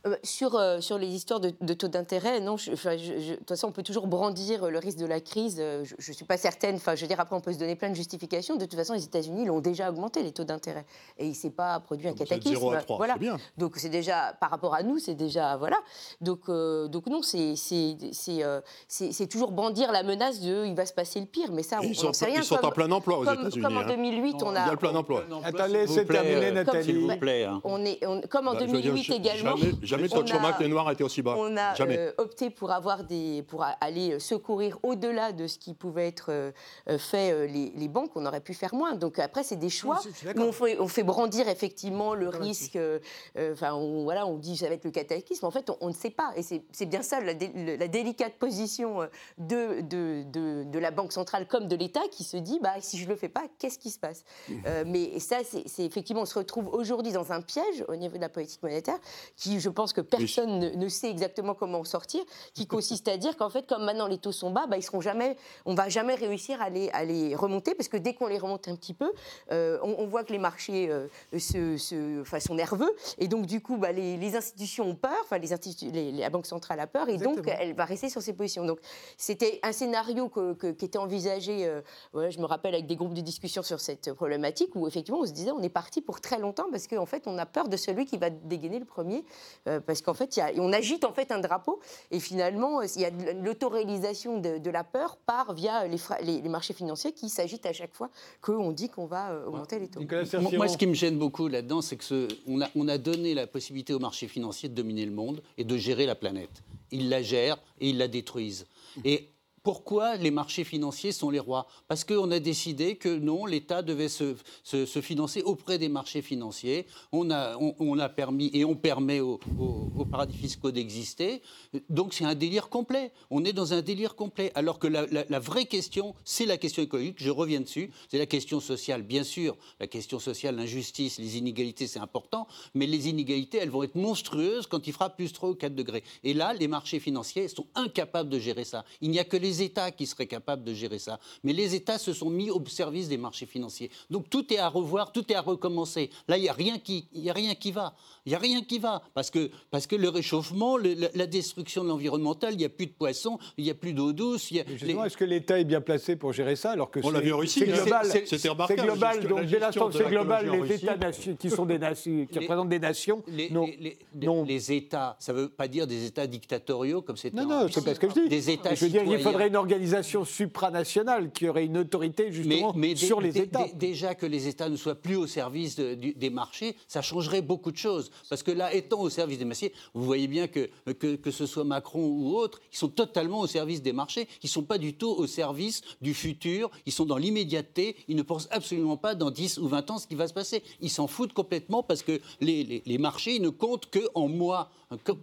Euh, sur, euh, sur les histoires de, taux d'intérêt, non, je, de toute façon, on peut toujours brandir le risque de la crise. Euh, je ne suis pas certaine. Enfin, je veux dire, après, on peut se donner plein de justifications. De toute façon, les États-Unis l'ont déjà augmenté, les taux d'intérêt. Et il ne s'est pas produit un cataclysme. 0 à 3, voilà. Bien. Donc, c'est déjà, par rapport à nous, c'est déjà. Voilà. Donc, donc non, c'est c'est toujours brandir la menace de il va se passer le pire. Mais ça, on n'en sait rien. Ils sont en plein emploi aux États-Unis. Comme en 2008, hein. on a. Il y a le plein emploi. Attendez, c'est terminé, Nathalie. S'il vous plaît. Hein. On est, comme en 2008 bah, également. Jamais le taux de chômage des Noirs a été aussi bas. On a euh, opté pour, avoir des, pour aller secourir au-delà de ce qui pouvait être euh, fait euh, les, banques. On aurait pu faire moins. Donc après, c'est des choix. on, fait, on, fait, brandir effectivement le risque. Enfin, on, voilà, on dit ça va être le cataclysme. En fait, on, ne sait pas. Et c'est bien ça la, la, délicate position de, de, de, de, la Banque centrale comme de l'État qui se dit bah, si je ne le fais pas, qu'est-ce qui se passe? *laughs* Mais ça, c'est effectivement, on se retrouve aujourd'hui dans un piège au niveau de la politique monétaire qui, je pense que personne ne, ne sait exactement comment en sortir, qui consiste à dire qu'en fait, comme maintenant les taux sont bas, bah, ils seront jamais, on va jamais réussir à les, à les remonter, parce que dès qu'on les remonte un petit peu, euh, on, voit que les marchés euh, se, sont nerveux, et donc du coup, bah, les, institutions ont peur, enfin les, les, la Banque centrale a peur, et donc elle va rester sur ses positions. Donc c'était un scénario qui était envisagé, euh, voilà, je me rappelle avec des groupes de discussion sur cette problématique, où effectivement on se disait on est parti pour très longtemps, parce qu'en fait on a peur de celui qui va dégainer le premier, parce qu'en fait y a, on agite en fait un drapeau. Et finalement, il y a l'autoréalisation de, de, la peur par via les, les, marchés financiers qui s'agitent à chaque fois qu'on dit qu'on va euh, augmenter les taux. Moi, ce qui me gêne beaucoup là-dedans, c'est que on, a, on a donné la possibilité aux marchés financiers de dominer le monde et de gérer la planète. Ils la gèrent et ils la détruisent. Et pourquoi les marchés financiers sont les rois? Parce qu'on a décidé que non, l'État devait se, financer auprès des marchés financiers. On a, permis et on permet aux, paradis fiscaux d'exister. Donc c'est un délire complet. On est dans un délire complet. Alors que la, vraie question, c'est la question économique. Je reviens dessus. C'est la question sociale, bien sûr. La question sociale, l'injustice, les inégalités, c'est important. Mais les inégalités, elles vont être monstrueuses quand il fera plus 3 ou 4 degrés. Et là, les marchés financiers sont incapables de gérer ça. Il n'y a que les États qui seraient capables de gérer ça. Mais les États se sont mis au service des marchés financiers. Donc tout est à revoir, tout est à recommencer. Là, il n'y a, rien qui, a rien qui va. Il n'y a rien qui va. Parce que, parce que le réchauffement, la, destruction de l'environnemental, il n'y a plus de poissons, il n'y a plus d'eau douce. Justement, est-ce que l'État est bien placé pour gérer ça alors que On l'a vu en C'est global. C'est global. Donc dès l'instant c'est global, les États qui sont des nations, qui représentent des nations, les, non, les, les États, ça ne veut pas dire des États dictatoriaux comme c'était. Non, non, c'est pas ce que je dis. Des États je veux dire, il faudrait une organisation supranationale qui aurait une autorité justement sur les États. déjà que les États ne soient plus au service des marchés, ça changerait beaucoup de choses. Parce que là, étant au service des marchés, vous voyez bien que, que, que ce soit Macron ou autre, ils sont totalement au service des marchés. Ils ne sont pas du tout au service du futur. Ils sont dans l'immédiateté. Ils ne pensent absolument pas dans 10 ou 20 ans ce qui va se passer. Ils s'en foutent complètement parce que les, les, les marchés ils ne comptent qu'en mois.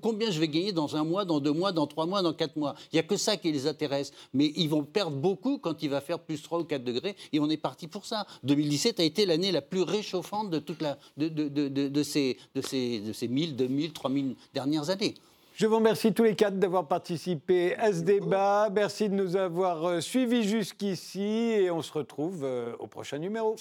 Combien je vais gagner dans un mois, dans deux mois, dans trois mois, dans quatre mois? Il n'y a que ça qui les intéresse. Mais ils vont perdre beaucoup quand il va faire plus 3 ou 4 degrés, et on est parti pour ça. 2017 a été l'année la plus réchauffante de, toute la, de, de, de, de ces, de, ces, de ces 1000, 2000, 3000 dernières années. Je vous remercie tous les quatre d'avoir participé à ce débat. Merci de nous avoir euh, suivis jusqu'ici et on se retrouve euh, au prochain numéro.